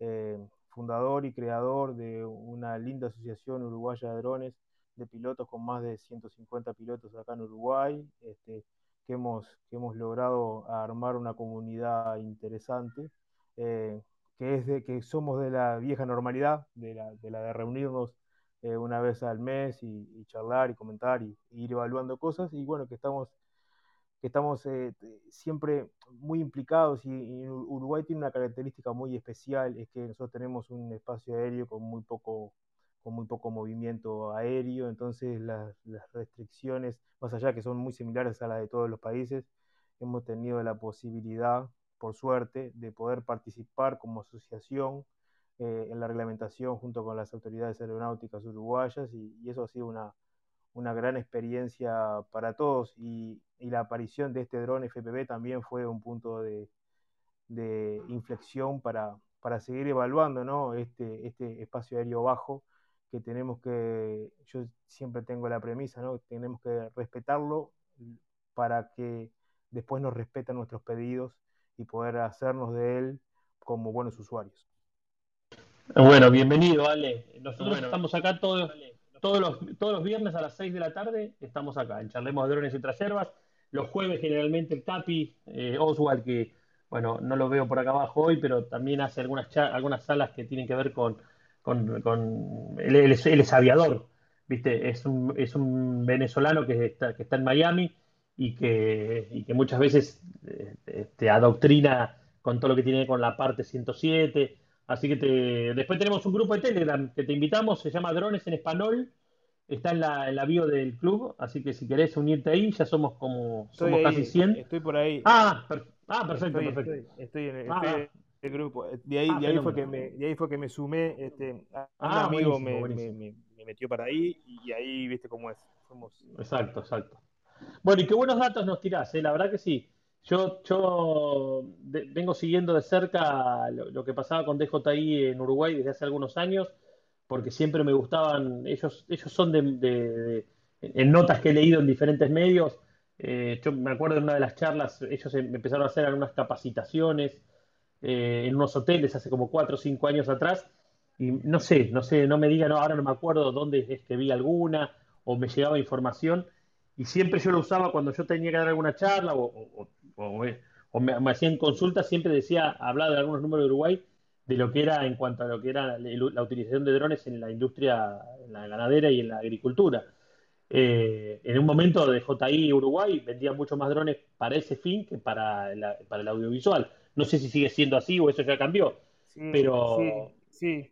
eh, fundador y creador de una linda asociación uruguaya de drones de pilotos con más de 150 pilotos acá en Uruguay, este, que, hemos, que hemos logrado armar una comunidad interesante. Eh, que es de que somos de la vieja normalidad, de la de, reunirnos eh, una vez al mes y, charlar y comentar y, ir evaluando cosas, y bueno, que estamos, estamos eh, siempre muy implicados y, Uruguay tiene una característica muy especial, es que nosotros tenemos un espacio aéreo con muy poco con muy poco movimiento aéreo, entonces las, las restricciones, más allá que son muy similares a las de todos los países, hemos tenido la posibilidad por suerte, de poder participar como asociación eh, en la reglamentación junto con las autoridades aeronáuticas uruguayas y, eso ha sido una, una, gran experiencia para todos y, la aparición de este dron FPV también fue un punto de, de inflexión para, para, seguir evaluando ¿no? este, este espacio aéreo bajo que tenemos que, yo siempre tengo la premisa, ¿no? tenemos que respetarlo para que después nos respeten nuestros pedidos y poder hacernos de él como buenos usuarios. Bueno, bienvenido, Ale. Nosotros estamos acá todos, todos, los, todos los viernes a las 6 de la tarde, estamos acá en Charlemos de Drones y Traserbas. Los jueves generalmente el Capi, eh, Oswald, que bueno, no lo veo por acá abajo hoy, pero también hace algunas, algunas salas que tienen que ver con, con, con él, es, aviador, ¿viste? Es un, es un venezolano que está, que está en Miami y que, y que muchas veces eh, te, adoctrina con todo lo que tiene con la parte 107. Así que te, después tenemos un grupo de Telegram que te invitamos, se llama Drones en Español, está en la, en la bio del club, así que si querés unirte ahí, ya somos como somos casi 100. Estoy por ahí. Ah, ah perfecto, estoy, perfecto. Estoy, en, ah, el grupo. De ahí, ah, de, ahí fue que me, de ahí fue que me sumé, este, un amigo me, me, me, metió para ahí y ahí viste cómo es. Somos... Exacto, exacto. Bueno, y qué buenos datos nos tirás, ¿eh? la verdad que sí. Yo, yo vengo siguiendo de cerca lo, que pasaba con DJI en Uruguay desde hace algunos años, porque siempre me gustaban, ellos, ellos son de, en notas que he leído en diferentes medios, eh, yo me acuerdo de una de las charlas, ellos em, empezaron a hacer algunas capacitaciones eh, en unos hoteles hace como cuatro o cinco años atrás, y no sé, no sé, no me digan, no, ahora no me acuerdo dónde es que vi alguna o me llegaba información, y siempre yo lo usaba cuando yo tenía que dar alguna charla o, o me, hacían consultas, siempre decía, hablaba de algunos números de Uruguay, de lo que era en cuanto a lo que era la, utilización de drones en la industria, en la ganadera y en la agricultura. Eh, en un momento de JI Uruguay vendía mucho más drones para ese fin que para, para el audiovisual. No sé si sigue siendo así o eso ya cambió, pero... Sí, sí,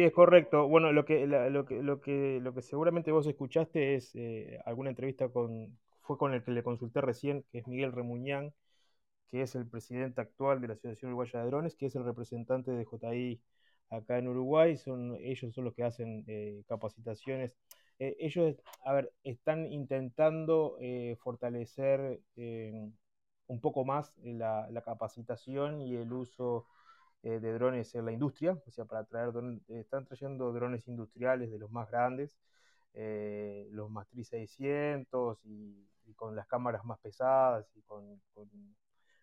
es correcto. Bueno, lo que, lo que, lo que, lo que seguramente vos escuchaste es eh, alguna entrevista con, fue con el que le consulté recién, que es Miguel Remuñán, que es el presidente actual de la Asociación Uruguaya de Drones, que es el representante de JI acá en Uruguay. Son, ellos son los que hacen eh, capacitaciones. Eh, ellos, a ver, están intentando fortalecer un poco más la, la, capacitación y el uso eh, de drones en la industria, o sea, para traer están trayendo drones industriales de los más grandes, eh, los Matriz 600 y, con las cámaras más pesadas y con,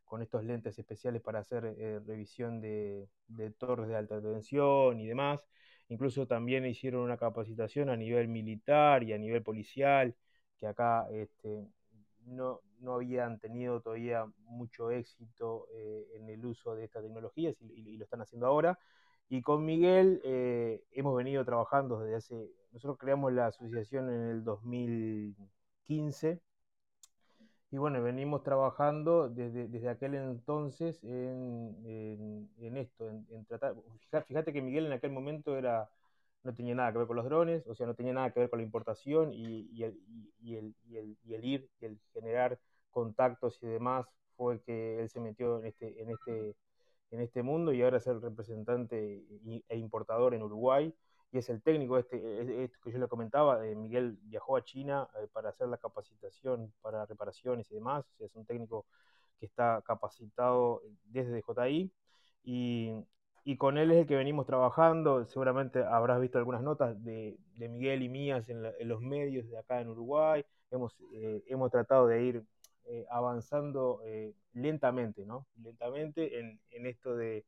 con, estos lentes especiales para hacer eh, revisión de, de, torres de alta tensión y demás. Incluso también hicieron una capacitación a nivel militar y a nivel policial, que acá este, no, no habían tenido todavía mucho éxito eh, en el uso de estas tecnologías y, lo están haciendo ahora. Y con Miguel eh, hemos venido trabajando desde hace, nosotros creamos la asociación en el 2015 y bueno, venimos trabajando desde, desde aquel entonces en, en, esto, en, tratar, fíjate que Miguel en aquel momento era no tenía nada que ver con los drones, o sea, no tenía nada que ver con la importación y, y, el, y, el, y, el, ir el generar contactos y demás fue que él se metió en este, en este, en este mundo y ahora es el representante e importador en Uruguay y es el técnico, este, este que yo le comentaba, eh, Miguel viajó a China eh, para hacer la capacitación para reparaciones y demás, o sea, es un técnico que está capacitado desde DJI y, y con él es el que venimos trabajando. Seguramente habrás visto algunas notas de, de Miguel y mías en, los medios de acá en Uruguay. Hemos, eh, hemos tratado de ir eh, avanzando eh, lentamente, ¿no? Lentamente en, en esto de,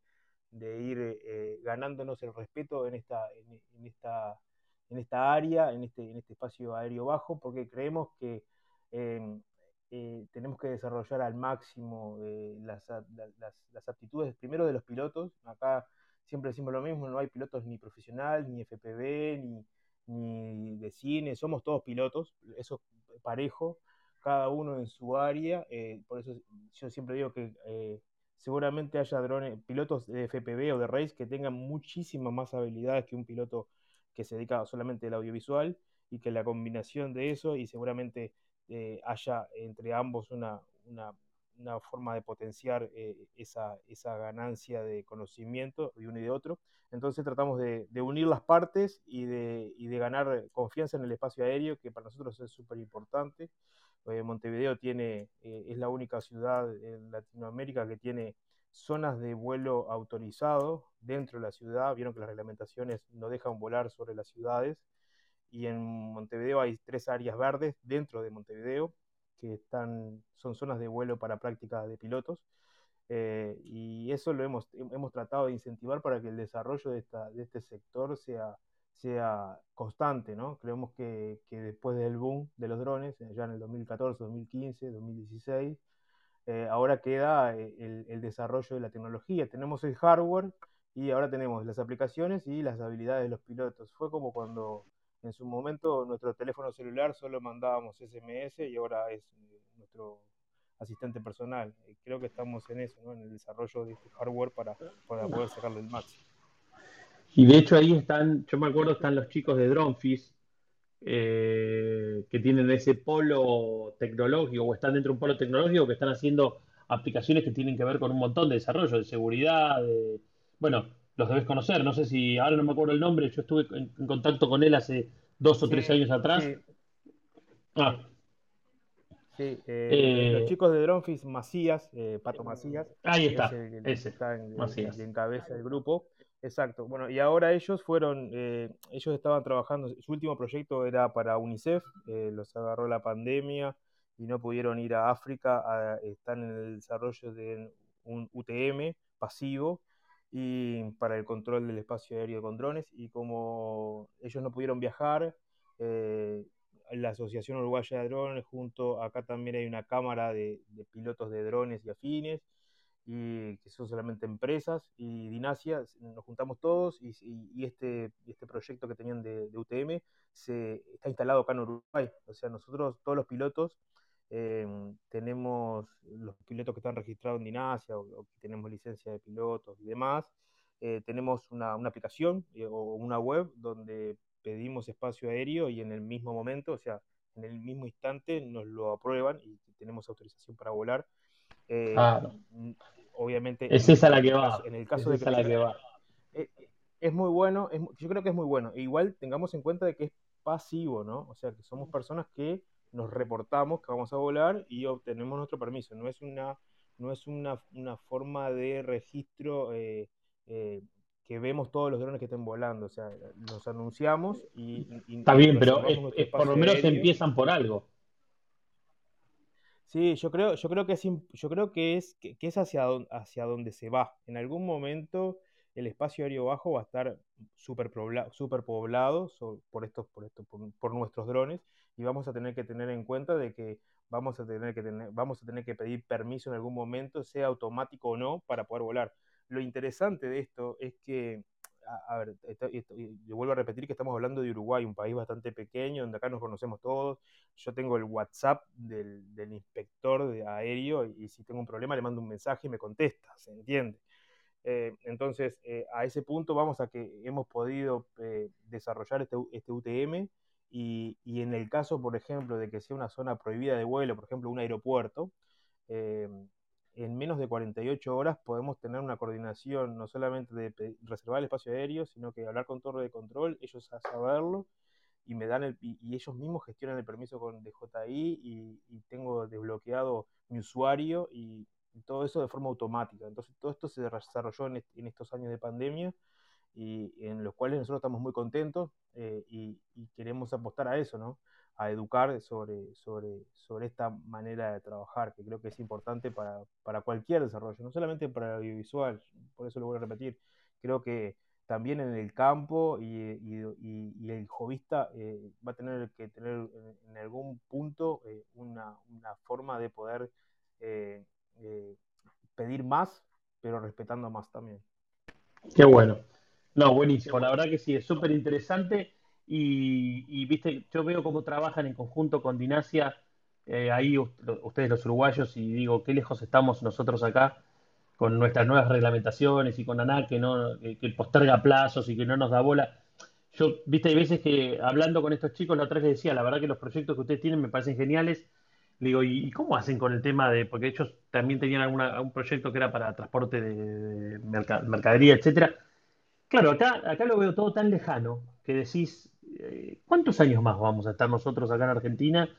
de ir ganándonos el respeto en esta, en, esta, en esta área, en este, en este espacio aéreo bajo, porque creemos que eh, tenemos que desarrollar al máximo eh, las, las, aptitudes, primero de los pilotos. Acá siempre decimos lo mismo, no hay pilotos ni profesional, ni FPV, ni, ni de cine, somos todos pilotos, eso es parejo, cada uno en su área. Eh, por eso yo siempre digo que seguramente haya drones, pilotos de FPV o de race que tengan muchísimas más habilidades que un piloto que se dedica solamente al audiovisual y que la combinación de eso y seguramente eh, haya entre ambos una, una, forma de potenciar eh, esa, esa, ganancia de conocimiento de uno y de otro. Entonces tratamos de, unir las partes y de, y de, ganar confianza en el espacio aéreo, que para nosotros es súper importante. Eh, Montevideo tiene, es la única ciudad en Latinoamérica que tiene zonas de vuelo autorizado dentro de la ciudad. Vieron que las reglamentaciones no dejan volar sobre las ciudades y en Montevideo hay tres áreas verdes dentro de Montevideo que están, son zonas de vuelo para prácticas de pilotos. Eh, y eso lo hemos, hemos tratado de incentivar para que el desarrollo de, esta, de este sector sea, sea constante, ¿no? Creemos que, que, después del boom de los drones, eh, ya en el 2014, 2015, 2016, ahora queda eh, el, el, desarrollo de la tecnología. Tenemos el hardware y ahora tenemos las aplicaciones y las habilidades de los pilotos. Fue como cuando en su momento nuestro teléfono celular solo mandábamos SMS y ahora es eh, nuestro asistente personal. Creo que estamos en eso, ¿no? en el desarrollo de este hardware para, para poder sacarle el máximo. Y de hecho ahí están, yo me acuerdo, están los chicos de Dronefis, eh, que tienen ese polo tecnológico o están dentro de un polo tecnológico que están haciendo aplicaciones que tienen que ver con un montón de desarrollo, de seguridad, de, bueno, los debes conocer. No sé si ahora no me acuerdo el nombre, yo estuve en, contacto con él hace dos o tres años atrás. Sí. Ah. Sí, eh, eh, los chicos de Dronfis Macías, eh, Pato Macías. Ahí está, ese, está en, cabeza del grupo. Exacto. Bueno, y ahora ellos fueron, ellos estaban trabajando, su último proyecto era para UNICEF, los agarró la pandemia y no pudieron ir a África, están en el desarrollo de un UTM pasivo y para el control del espacio aéreo con drones y como ellos no pudieron viajar, eh, la Asociación Uruguaya de Drones, junto acá también hay una cámara de, pilotos de drones y afines, y que son solamente empresas, y Dinasia, nos juntamos todos, y, este, este proyecto que tenían de, UTM se, está instalado acá en Uruguay. O sea, nosotros, todos los pilotos, eh, tenemos los pilotos que están registrados en Dinasia o, que tenemos licencia de pilotos y demás, eh, tenemos una, una aplicación eh, o una web donde pedimos espacio aéreo y en el mismo momento, o sea, en el mismo instante nos lo aprueban y tenemos autorización para volar. Eh, Obviamente. Es esa la que va. En el caso de que, la que va. Eh, es muy bueno, yo creo que es muy bueno. igual tengamos en cuenta de que es pasivo, ¿no? O sea, que somos personas que nos reportamos que vamos a volar y obtenemos nuestro permiso. No es una, no es una, una forma de registro eh, eh que vemos todos los drones que estén volando. O sea, los anunciamos y. Está bien, pero por lo menos empiezan por algo. Sí, yo creo, yo creo que es, yo creo que es, que, es hacia, hacia donde se va. En algún momento el espacio aéreo bajo va a estar súper super poblado por, estos, por, estos, por, nuestros drones y vamos a tener que tener en cuenta de que vamos a tener que tener, vamos a tener que pedir permiso en algún momento, sea automático o no, para poder volar lo interesante de esto es que, a, ver, yo vuelvo a repetir que estamos hablando de Uruguay, un país bastante pequeño, donde acá nos conocemos todos. Yo tengo el WhatsApp del, inspector de aéreo y, si tengo un problema le mando un mensaje y me contesta, ¿se entiende? Eh, entonces, eh, a ese punto vamos a que hemos podido eh, desarrollar este, este UTM y, y, en el caso, por ejemplo, de que sea una zona prohibida de vuelo, por ejemplo, un aeropuerto, en menos de 48 horas podemos tener una coordinación no solamente de reservar el espacio aéreo, sino que hablar con torre de control, ellos a saberlo y me dan el, y, ellos mismos gestionan el permiso con DJI y, tengo desbloqueado mi usuario y, todo eso de forma automática. Entonces todo esto se desarrolló en estos años de pandemia y en los cuales nosotros estamos muy contentos eh, y, queremos apostar a eso, ¿no? a educar sobre, sobre, sobre esta manera de trabajar, que creo que es importante para, para cualquier desarrollo, no solamente para el audiovisual, por eso lo voy a repetir, creo que también en el campo y, y, y el jovista eh, va a tener que tener en, algún punto eh, una, una, forma de poder eh, pedir más, pero respetando más también. Qué bueno. No, buenísimo. La verdad que sí, es súper interesante. Y, viste, yo veo cómo trabajan en conjunto con Dinasia, eh, ahí ustedes los uruguayos, y digo, qué lejos estamos nosotros acá con nuestras nuevas reglamentaciones y con ANAC que, no, que, posterga plazos y que no nos da bola. Yo, viste, hay veces que hablando con estos chicos, la otra vez les decía, la verdad que los proyectos que ustedes tienen me parecen geniales. Le digo, ¿y, cómo hacen con el tema de.? Porque ellos también tenían alguna, un proyecto que era para transporte de, mercadería, etcétera. Claro, acá, acá lo veo todo tan lejano que decís, eh, ¿cuántos años más vamos a estar nosotros acá en Argentina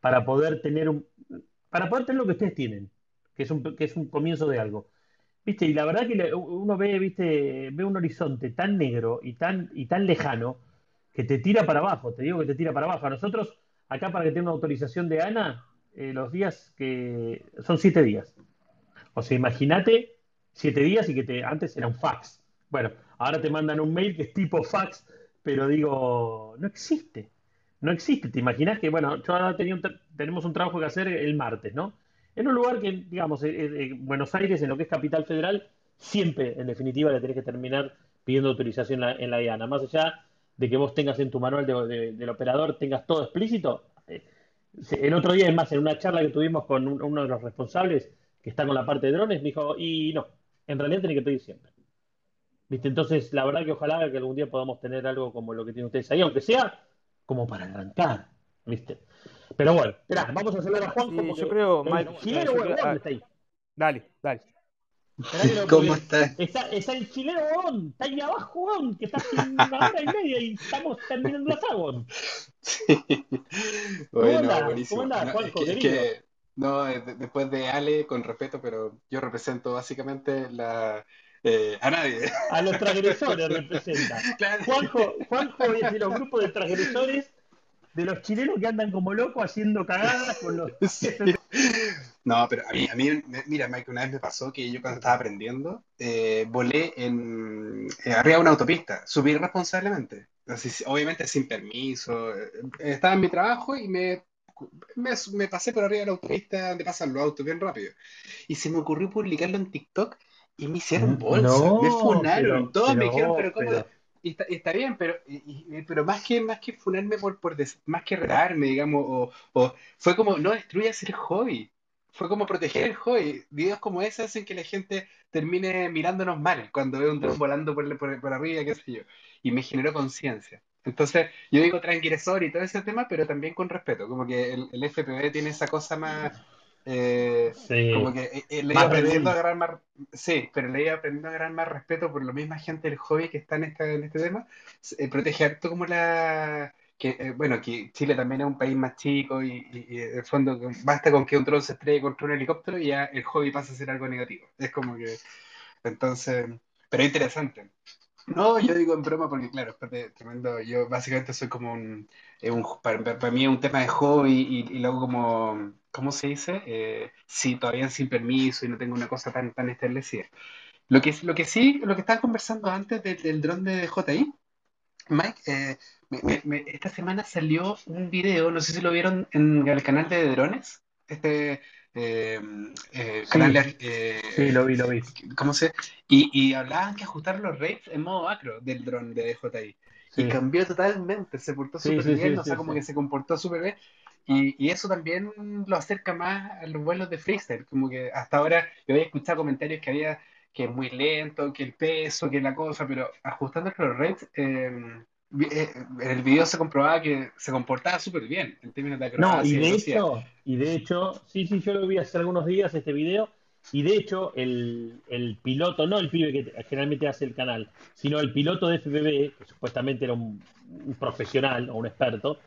para poder tener un, para poder tener lo que ustedes tienen, que es un, que es un comienzo de algo? ¿Viste? Y la verdad que uno ve, ¿viste? ve un horizonte tan negro y tan, y tan lejano que te tira para abajo, te digo que te tira para abajo. A nosotros, acá para que tenga una autorización de ANA, eh, los días que son siete días. O sea, imagínate siete días y que te, antes era un fax. Bueno, ahora te mandan un mail que es tipo fax pero digo, no existe. No existe. ¿Te imaginas que, bueno, yo ahora tenemos un trabajo que hacer el martes, ¿no? En un lugar que, digamos, en Buenos Aires, en lo que es capital federal, siempre, en definitiva, le tenés que terminar pidiendo autorización en la, IANA. Más allá de que vos tengas en tu manual del operador, tengas todo explícito. Eh, el otro día, es más, en una charla que tuvimos con uno de los responsables que está con la parte de drones, me dijo, y no, en realidad tenés que pedir siempre. ¿Viste? Entonces, la verdad que ojalá que algún día podamos tener algo como lo que tienen ustedes ahí, aunque sea como para arrancar, ¿viste? Pero bueno, espera, vamos a hacer a Juan. Sí, yo creo, Mike. Chileno, bueno, ah, está ahí. Dale, dale. ¿Cómo está? está? Está el chileno, weón. Está ahí abajo, weón, que está hace una hora y media y estamos terminando la saga, weón. Sí. Bueno, buenísimo. ¿Cómo andás, Juanjo, no, es que, no, después de Ale, con respeto, pero yo represento básicamente la, eh, a nadie. A los transgresores representa. Juanjo, Juanjo es de los grupos de transgresores de los chilenos que andan como locos haciendo cagadas con los. No, pero a mí, a mí, mira, Mike, una vez me pasó que yo cuando estaba aprendiendo, eh, volé en, eh, arriba de una autopista, subí responsablemente. obviamente sin permiso. Eh, estaba en mi trabajo y me, me, pasé por arriba de la autopista donde pasan los autos bien rápido. Y se me ocurrió publicarlo en TikTok y me hicieron bolsa, me funaron, todos me dijeron, pero ¿cómo? Y está, bien, pero, pero más que más que funarme por, por más que retarme, digamos, o, o, fue como, no destruyas el hobby fue como proteger el hobby. Videos como ese hacen que la gente termine mirándonos mal cuando ve un dron volando por, por, arriba, qué sé yo. Y me generó conciencia. Entonces, yo digo tranquilizador y todo ese tema, pero también con respeto. Como que el, el FPV tiene esa cosa más. Eh, como que eh, eh, le iba aprendiendo a agarrar más. Sí, pero le iba aprendiendo a agarrar más respeto por la misma gente del hobby que está en, esta, en este tema. protege harto como la que, eh, bueno, que Chile también es un país más chico y, y, en el fondo basta con que un dron se estrelle contra un helicóptero y ya el hobby pasa a ser algo negativo. Es como que, entonces, pero es interesante. No, yo digo en broma porque, claro, es tremendo. Yo básicamente soy como un, un para, mí es un tema de hobby y, luego como, ¿cómo se dice? Eh, sí, todavía sin permiso y no tengo una cosa tan, tan establecida. Lo que, lo que sí, lo que estaba conversando antes del, del dron de JI, Mike, eh, esta semana salió un video, no sé si lo vieron en el canal de drones, este eh, eh, canal de, sí, lo vi, lo vi. ¿Cómo se? Y, y hablaban que ajustar los rates en modo macro del dron de DJI. Y cambió totalmente, se portó súper bien, o sea, como que se comportó súper bien. Y, y, eso también lo acerca más a los vuelos de freestyle, como que hasta ahora yo había escuchado comentarios que había que es muy lento, que el peso, que la cosa, pero ajustando los rates, em, eh, en el video se comprobaba que se comportaba súper bien en términos de No, y de hecho, y de hecho, sí, sí, yo lo vi hace algunos días este video, y de hecho el, el piloto, no el pibe que generalmente hace el canal, sino el piloto de FPV, que supuestamente era un, profesional o un experto,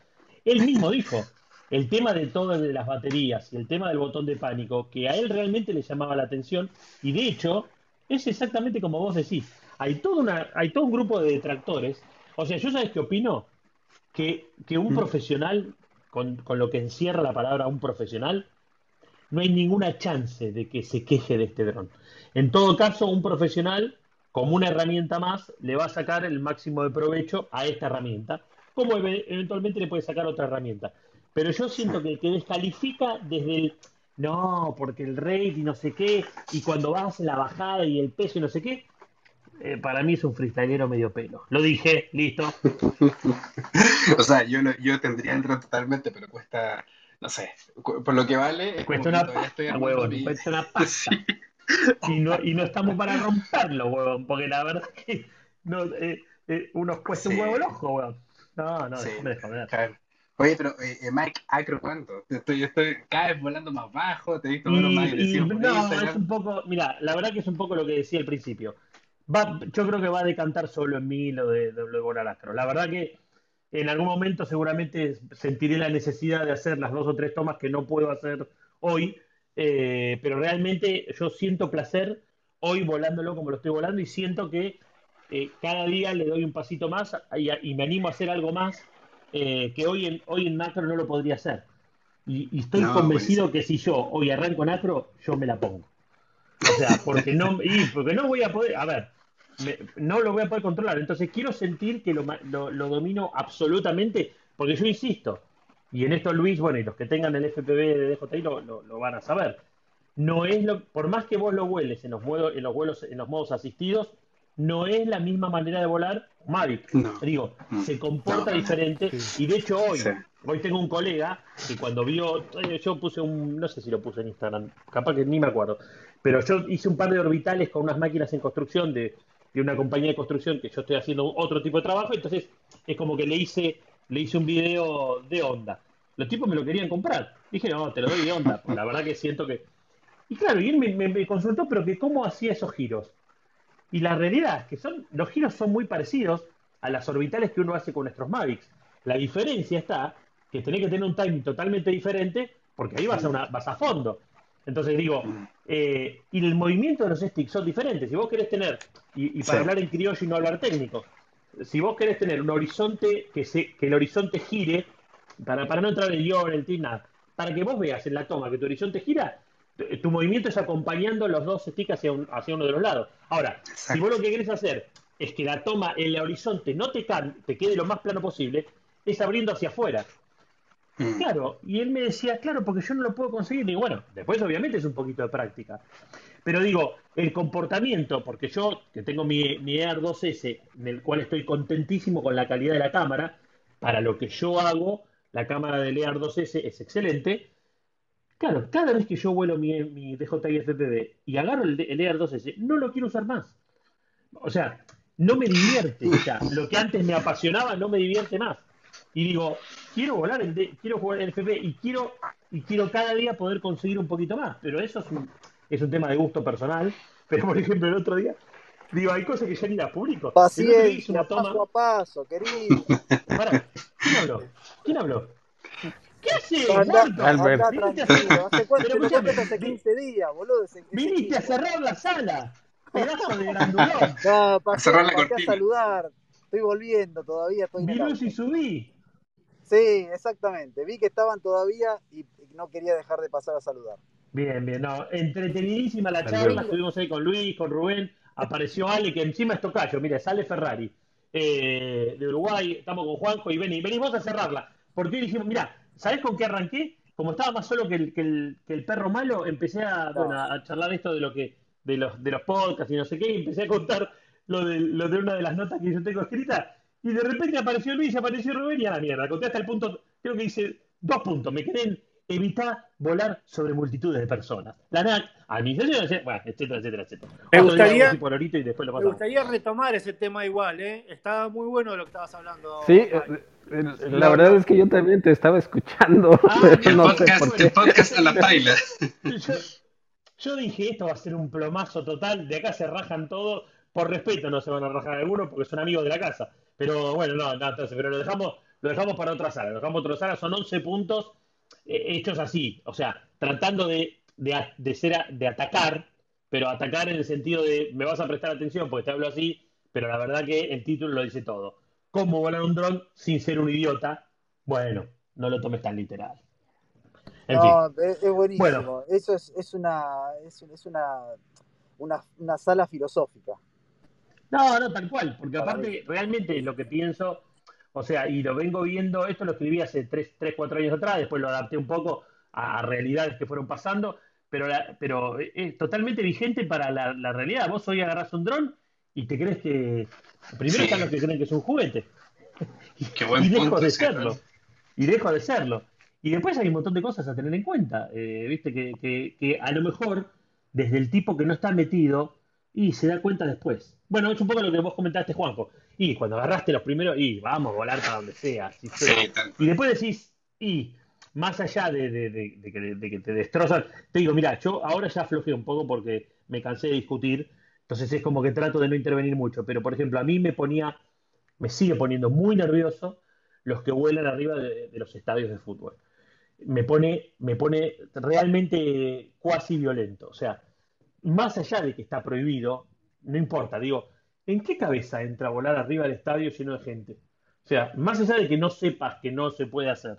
él mismo dijo, el tema de todas las baterías y el tema del botón de pánico, que a él realmente le llamaba la atención, y de hecho, es exactamente como vos decís. Hay todo, una, hay todo un grupo de detractores. O sea, yo sabes qué opino? Que, un mm. profesional, con, lo que encierra la palabra un profesional, no hay ninguna chance de que se queje de este dron. En todo caso, un profesional, como una herramienta más, le va a sacar el máximo de provecho a esta herramienta, como eventualmente le puede sacar otra herramienta. Pero yo siento que, que descalifica desde el no, porque el rate y no sé qué, y cuando vas la bajada y el peso y no sé qué, eh, para mí es un freestylero medio pelo. Lo dije, listo. o sea, yo, yo tendría el rol totalmente, pero cuesta, no sé, por lo que vale. Cuesta una pasta, huevón, cuesta una pasta. Y, no, y no estamos para romperlo, huevón, porque la verdad es que no, eh, eh, unos cuesta un huevo el ojo, huevón. No, no, sí, me dejo claro. Oye, pero eh, eh, Mike, ¿acro cuánto? Estoy, estoy cada vez volando más bajo, te he visto más agresivo. No, es un poco, mira, la verdad que es un poco lo que decía al principio. Va, yo creo que va a decantar solo en mí lo de, de, de volar astro. La verdad que en algún momento seguramente sentiré la necesidad de hacer las dos o tres tomas que no puedo hacer hoy, eh, pero realmente yo siento placer hoy volándolo como lo estoy volando y siento que cada día le doy un pasito más y me animo a hacer algo más eh, que hoy en, hoy en macro no lo podría hacer. Y, estoy convencido que si yo hoy arranco en macro, yo me la pongo. O sea, porque no, y porque no voy a poder, a ver, no lo voy a poder controlar. Entonces quiero sentir que lo, lo, domino absolutamente, porque yo insisto, y en esto Luis, bueno, y los que tengan el FPV de DJI lo, lo, van a saber. No es lo, por más que vos lo vueles en los, en los vuelos, en los modos asistidos, no es la misma manera de volar Mavic. Digo, se comporta diferente. Y de hecho hoy, hoy tengo un colega que cuando vio, eh, yo puse un, no sé si lo puse en Instagram, capaz que ni me acuerdo, pero yo hice un par de orbitales con unas máquinas en construcción de, una compañía de construcción que yo estoy haciendo otro tipo de trabajo, entonces es como que le hice, le hice un video de onda. Los tipos me lo querían comprar. Dije, no, te lo doy de onda. La verdad que siento que... Y claro, y él me consultó, pero que cómo hacía esos giros. Y la realidad es que son, los giros son muy parecidos a las orbitales que uno hace con nuestros Mavics. La diferencia está que tenés que tener un timing totalmente diferente porque ahí vas a, una, vas a fondo. Entonces digo, eh, y el movimiento de los sticks son diferentes. Si vos querés tener, y, para hablar en criollo y no hablar técnico, si vos querés tener un horizonte que, se, que el horizonte gire, para, para no entrar en guion, en el nada, para que vos veas en la toma que tu horizonte gira, tu movimiento es acompañando los dos sticks hacia, hacia uno de los lados. Ahora, si vos lo que querés hacer es que la toma en el horizonte no te, te quede lo más plano posible, es abriendo hacia afuera. Mm. Claro, y él me decía, claro, porque yo no lo puedo conseguir. Y bueno, después obviamente es un poquito de práctica. Pero digo, el comportamiento, porque yo que tengo mi, mi Air 2S, en el cual estoy contentísimo con la calidad de la cámara, para lo que yo hago, la cámara del Air 2S es excelente. Claro, cada vez que yo vuelo mi, mi DJI FPV y agarro el, el Air 2S, no lo quiero usar más. O sea, no me divierte. ya. Lo que antes me apasionaba no me divierte más. Y digo, quiero volar, el quiero jugar el FP y quiero, y quiero cada día poder conseguir un poquito más. Pero eso es un, es un tema de gusto personal. Pero, por ejemplo, el otro día, digo, hay cosas que ya ni las publico. Paciencia, una toma... paso a paso, querido. ¿quién habló? ¿Quién habló? ¿Qué haces, Albert? ¿Hace cuánto? Pero, hace 15 días, boludo. Viniste a cerrar la sala. Pedazo de grandulón. No, pasé, cerrar la pasé a saludar. Estoy volviendo todavía. Estoy Virus y subí. Sí, exactamente. Vi que estaban todavía y no quería dejar de pasar a saludar. Bien, bien. No, entretenidísima la charla. Estuvimos ahí con Luis, con Rubén. Apareció Ale, que encima es tocayo. Mira, sale Ferrari eh, de Uruguay. Estamos con Juanjo y Beni. Venimos a cerrarla. Porque dijimos, mira, ¿sabés con qué arranqué? Como estaba más solo que el, que el, que el perro malo, empecé a, bueno, a charlar esto de lo que de los, de los podcasts y no sé qué, y empecé a contar lo de, lo de una de las notas que yo tengo escrita, y de repente apareció Luis, apareció Rubén y a la mierda. Conté hasta el punto, creo que dice dos puntos, me quedé en evitar volar sobre multitudes de personas. La NAC, administración, bueno, etcétera, etcétera, etcétera. Me gustaría, y después lo me gustaría retomar ese tema igual, ¿eh? Estaba muy bueno lo que estabas hablando. Sí, la, verdad es que yo también te estaba escuchando. Ah, el, podcast, el podcast a la paila. Yo dije, esto va a ser un plomazo total, de acá se rajan todos, por respeto no se van a rajar algunos porque son amigos de la casa. Pero bueno, no, no entonces, pero lo dejamos, lo dejamos para otra sala, lo dejamos para otra sala, son 11 puntos eh, hechos así, o sea, tratando de, de, ser de atacar, pero atacar en el sentido de me vas a prestar atención porque te hablo así, pero la verdad que el título lo dice todo. ¿Cómo volar un dron sin ser un idiota? Bueno, no lo tomes tan literal no, es, buenísimo. Eso es, es, una, es, una, una, sala filosófica. No, no, tal cual, porque aparte realmente lo que pienso, o sea, y lo vengo viendo, esto lo escribí hace 3, 3 4 años atrás, después lo adapté un poco a realidades que fueron pasando, pero, pero es totalmente vigente para la, realidad. Vos hoy agarras un dron y te crees que... Primero están los que creen que es un juguete. Qué buen y dejo de serlo. Y dejo de serlo. Y después hay un montón de cosas a tener en cuenta. Eh, Viste que, a lo mejor desde el tipo que no está metido y se da cuenta después. Bueno, es un poco lo que vos comentaste, Juanjo. Y cuando agarraste los primeros, y vamos a volar para donde sea. y después decís, y más allá de, que, te destrozan, te digo, mira, yo ahora ya aflojé un poco porque me cansé de discutir. Entonces es como que trato de no intervenir mucho. Pero, por ejemplo, a mí me ponía, me sigue poniendo muy nervioso los que vuelan arriba de los estadios de fútbol me pone, me pone realmente cuasi violento. O sea, más allá de que está prohibido, no importa, digo, ¿en qué cabeza entra a volar arriba del estadio lleno de gente? O sea, más allá de que no sepas que no se puede hacer,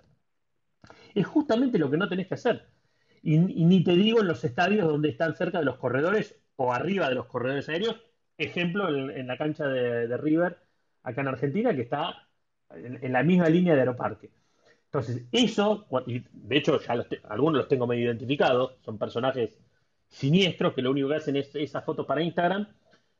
es justamente lo que no tenés que hacer. Y, ni te digo en los estadios donde están cerca de los corredores o arriba de los corredores aéreos, ejemplo en, la cancha de, River, acá en Argentina, que está en la misma línea de Aeroparque. Entonces, eso, de hecho ya algunos los tengo medio identificados, son personajes siniestros que lo único que hacen es esa foto para Instagram,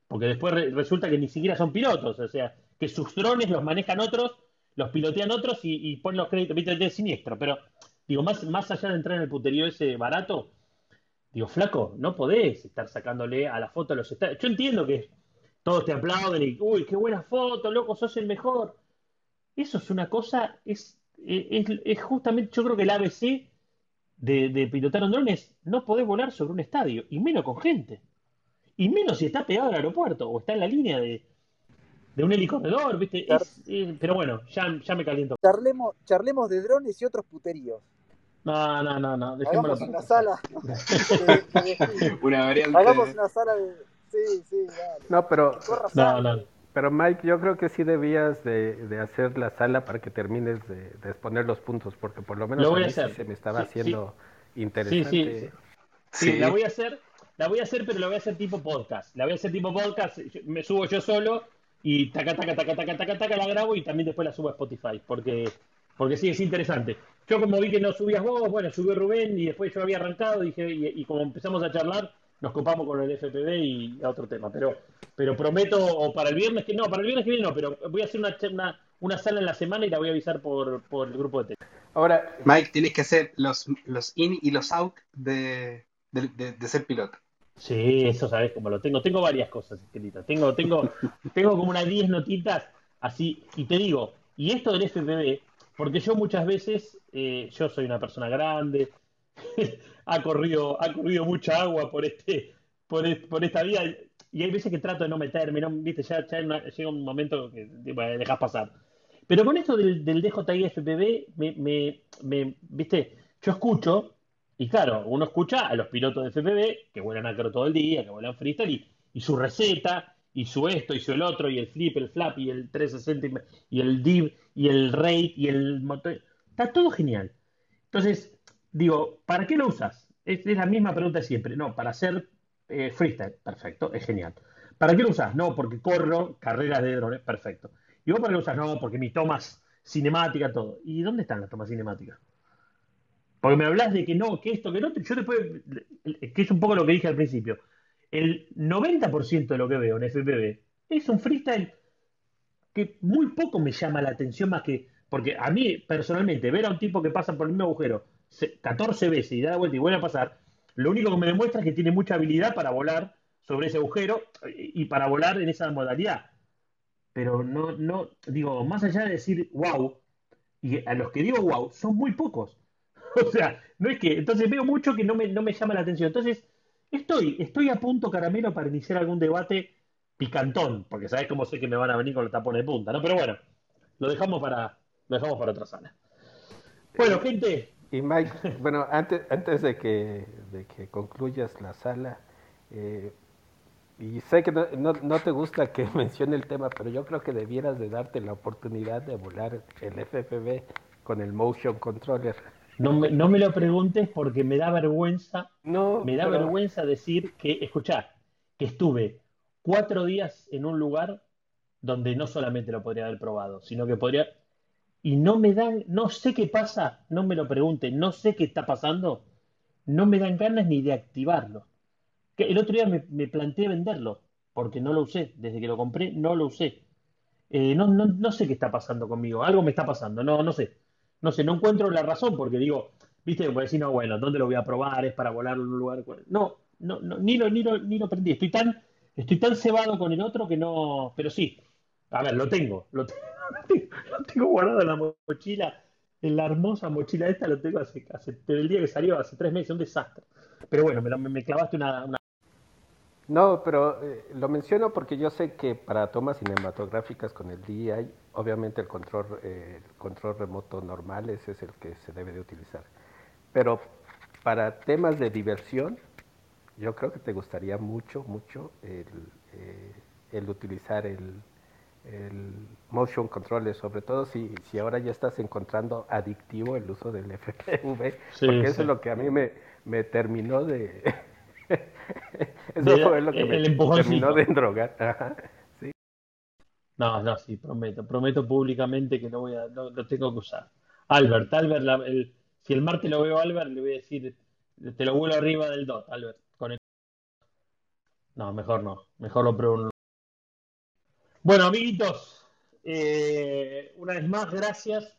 porque después resulta que ni siquiera son pilotos, o sea, que sus drones los manejan otros, los pilotean otros y, ponen los créditos, de siniestro, pero digo, más, más allá de entrar en el puterío ese barato, digo, flaco, no podés estar sacándole a la foto a los estados. Yo entiendo que todos te aplauden y, uy, qué buena foto, loco, sos el mejor. Eso es una cosa, es es, justamente, yo creo que el ABC de, pilotar un dron es no poder volar sobre un estadio, y menos con gente. Y menos si está pegado al aeropuerto o está en la línea de, un helicóptero, ¿viste? pero bueno, ya, ya me caliento. Charlemos, charlemos de drones y otros puteríos. No, no, no, no. Hagamos una sala. una variante. Hagamos una sala de. Sí, sí, dale. No, pero. No, no. Pero Mike, yo creo que sí debías de, hacer la sala para que termines de, exponer los puntos, porque por lo menos a mí se me estaba haciendo interesante. Sí, sí, la voy a hacer, la voy a hacer, pero la voy a hacer tipo podcast. La voy a hacer tipo podcast, me subo yo solo y taca, taca, taca, taca, taca, taca, la grabo y también después la subo a Spotify, porque, porque sí, es interesante. Yo como vi que no subías vos, bueno, subió Rubén y después yo había arrancado dije, y, como empezamos a charlar, nos copamos con el FPV y a otro tema. Pero, pero prometo, o para el viernes que no, para el viernes que viene no, pero voy a hacer una, una, una sala en la semana y la voy a avisar por, por el grupo de Telegram. Ahora, Mike, tienes que hacer los, los in y los out de, de, de ser piloto. Sí, eso sabes cómo lo tengo. Tengo varias cosas escritas. Tengo, tengo, tengo como unas 10 notitas así. Y te digo, y esto del FPV, porque yo muchas veces, eh, yo soy una persona grande, ha corrido, ha corrido mucha agua por este, por, esta vía, y hay veces que trato de no meterme, viste, ya, llega un momento que dejas pasar. Pero con esto del, del DJI FPV, me, me, viste, yo escucho y claro, uno escucha a los pilotos de FPV que vuelan acro todo el día, que vuelan freestyle, y, su receta, y su esto, y su el otro, y el flip, el flap, y el 360, y el div, y el rate, y el motor. Está todo genial. Entonces, digo, ¿para qué lo usas? Es, la misma pregunta siempre. No, para hacer eh, freestyle. Perfecto, es genial. ¿Para qué lo usas? No, porque corro carreras de drones. Perfecto. ¿Y vos para qué lo usas? No, porque mis tomas cinemática, todo. ¿Y dónde están las tomas cinemáticas? Porque me hablas de que no, que esto, que no, yo después, que es un poco lo que dije al principio. El 90% de lo que veo en FPV es un freestyle que muy poco me llama la atención más que, porque a mí personalmente ver a un tipo que pasa por el mismo agujero 14 veces y da la vuelta y vuelve a pasar, lo único que me demuestra es que tiene mucha habilidad para volar sobre ese agujero y para volar en esa modalidad. Pero no, no, digo, más allá de decir wow, y a los que digo wow, son muy pocos. O sea, no es que. Entonces veo mucho que no me, no me llama la atención. Entonces, estoy, estoy a punto, caramelo, para iniciar algún debate picantón, porque sabes cómo sé que me van a venir con los tapones de punta, ¿no? Pero bueno, lo dejamos para, lo dejamos para otra sala. Bueno, gente. Y Mike, bueno, antes, antes de que, de que concluyas la sala, eh, y sé que no, no, no, te gusta que mencione el tema, pero yo creo que debieras de darte la oportunidad de volar el FPV con el Motion Controller. No me, no me lo preguntes porque me da vergüenza. No, me da vergüenza decir que, escuchá, que estuve cuatro días en un lugar donde no solamente lo podría haber probado, sino que podría. Y no me dan, no sé qué pasa, no me lo pregunten, no sé qué está pasando, no me dan ganas ni de activarlo. Que el otro día me, me planteé venderlo, porque no lo usé, desde que lo compré no lo usé. Eh, no, no, no sé qué está pasando conmigo, algo me está pasando, no, no sé no sé, no encuentro la razón porque digo, viste, como decir, no, bueno, ¿dónde lo voy a probar? Es para volar en un lugar. No, no, no ni lo, ni lo, ni lo aprendí. Estoy tan, estoy tan cebado con el otro que no. Pero sí, a ver, lo tengo, lo tengo, lo tengo guardado en la mochila, en la hermosa mochila esta, lo tengo hace, hace el día que salió, hace tres meses, un desastre. Pero bueno, me, me clavaste una, una no, pero eh, lo menciono porque yo sé que para tomas cinematográficas con el DJI, obviamente el control, eh, el control remoto normal ese es el que se debe de utilizar. Pero para temas de diversión, yo creo que te gustaría mucho, mucho el, eh, utilizar el, motion controller, sobre todo si, si ahora ya estás encontrando adictivo el uso del FPV, porque eso es lo que a mí me, me terminó de Eso fue lo que me terminó de drogar. No, no, sí, prometo. Prometo públicamente que no voy a, no, lo tengo que usar. Albert, Albert, el, si el martes lo veo a Albert, le voy a decir, te lo vuelo arriba del DOT, Albert. Con No, mejor no. Mejor lo. Bueno, amiguitos, eh, una vez más, gracias.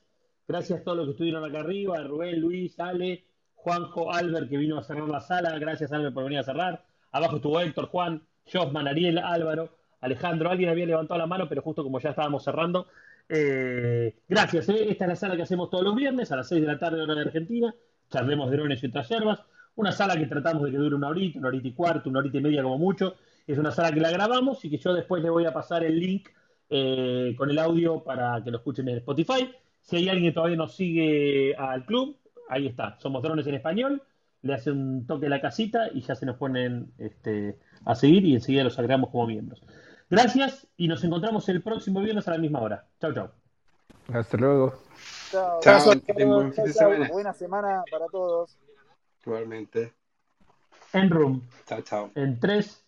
Gracias a todos los que estuvieron acá arriba, Rubén, Luis, Ale, Juanjo, Albert, que vino a cerrar la sala. Gracias, Albert, por venir a cerrar. Abajo estuvo Héctor, Juan, Josman, Ariel, Álvaro, Alejandro. Alguien había levantado la mano, pero justo como ya estábamos cerrando. Eh, gracias, eh. esta es la sala que hacemos todos los viernes a las 6 de la tarde, hora de Argentina. Charlemos de drones y otras yerbas. Una sala que tratamos de que dure una horita, una horita y cuarto, una horita y media como mucho. Es una sala que la grabamos y que yo después le voy a pasar el link eh, con el audio para que lo escuchen en Spotify. Si hay alguien que todavía nos sigue al club, ahí está, somos drones en español, le hace un toque a la casita y ya se nos ponen este, a seguir y enseguida los agregamos como miembros. Gracias y nos encontramos el próximo viernes a la misma hora. Chao, chao. Hasta luego. Chao. chao, Buena semana para todos. Igualmente. En room. Chao, chao. En 3,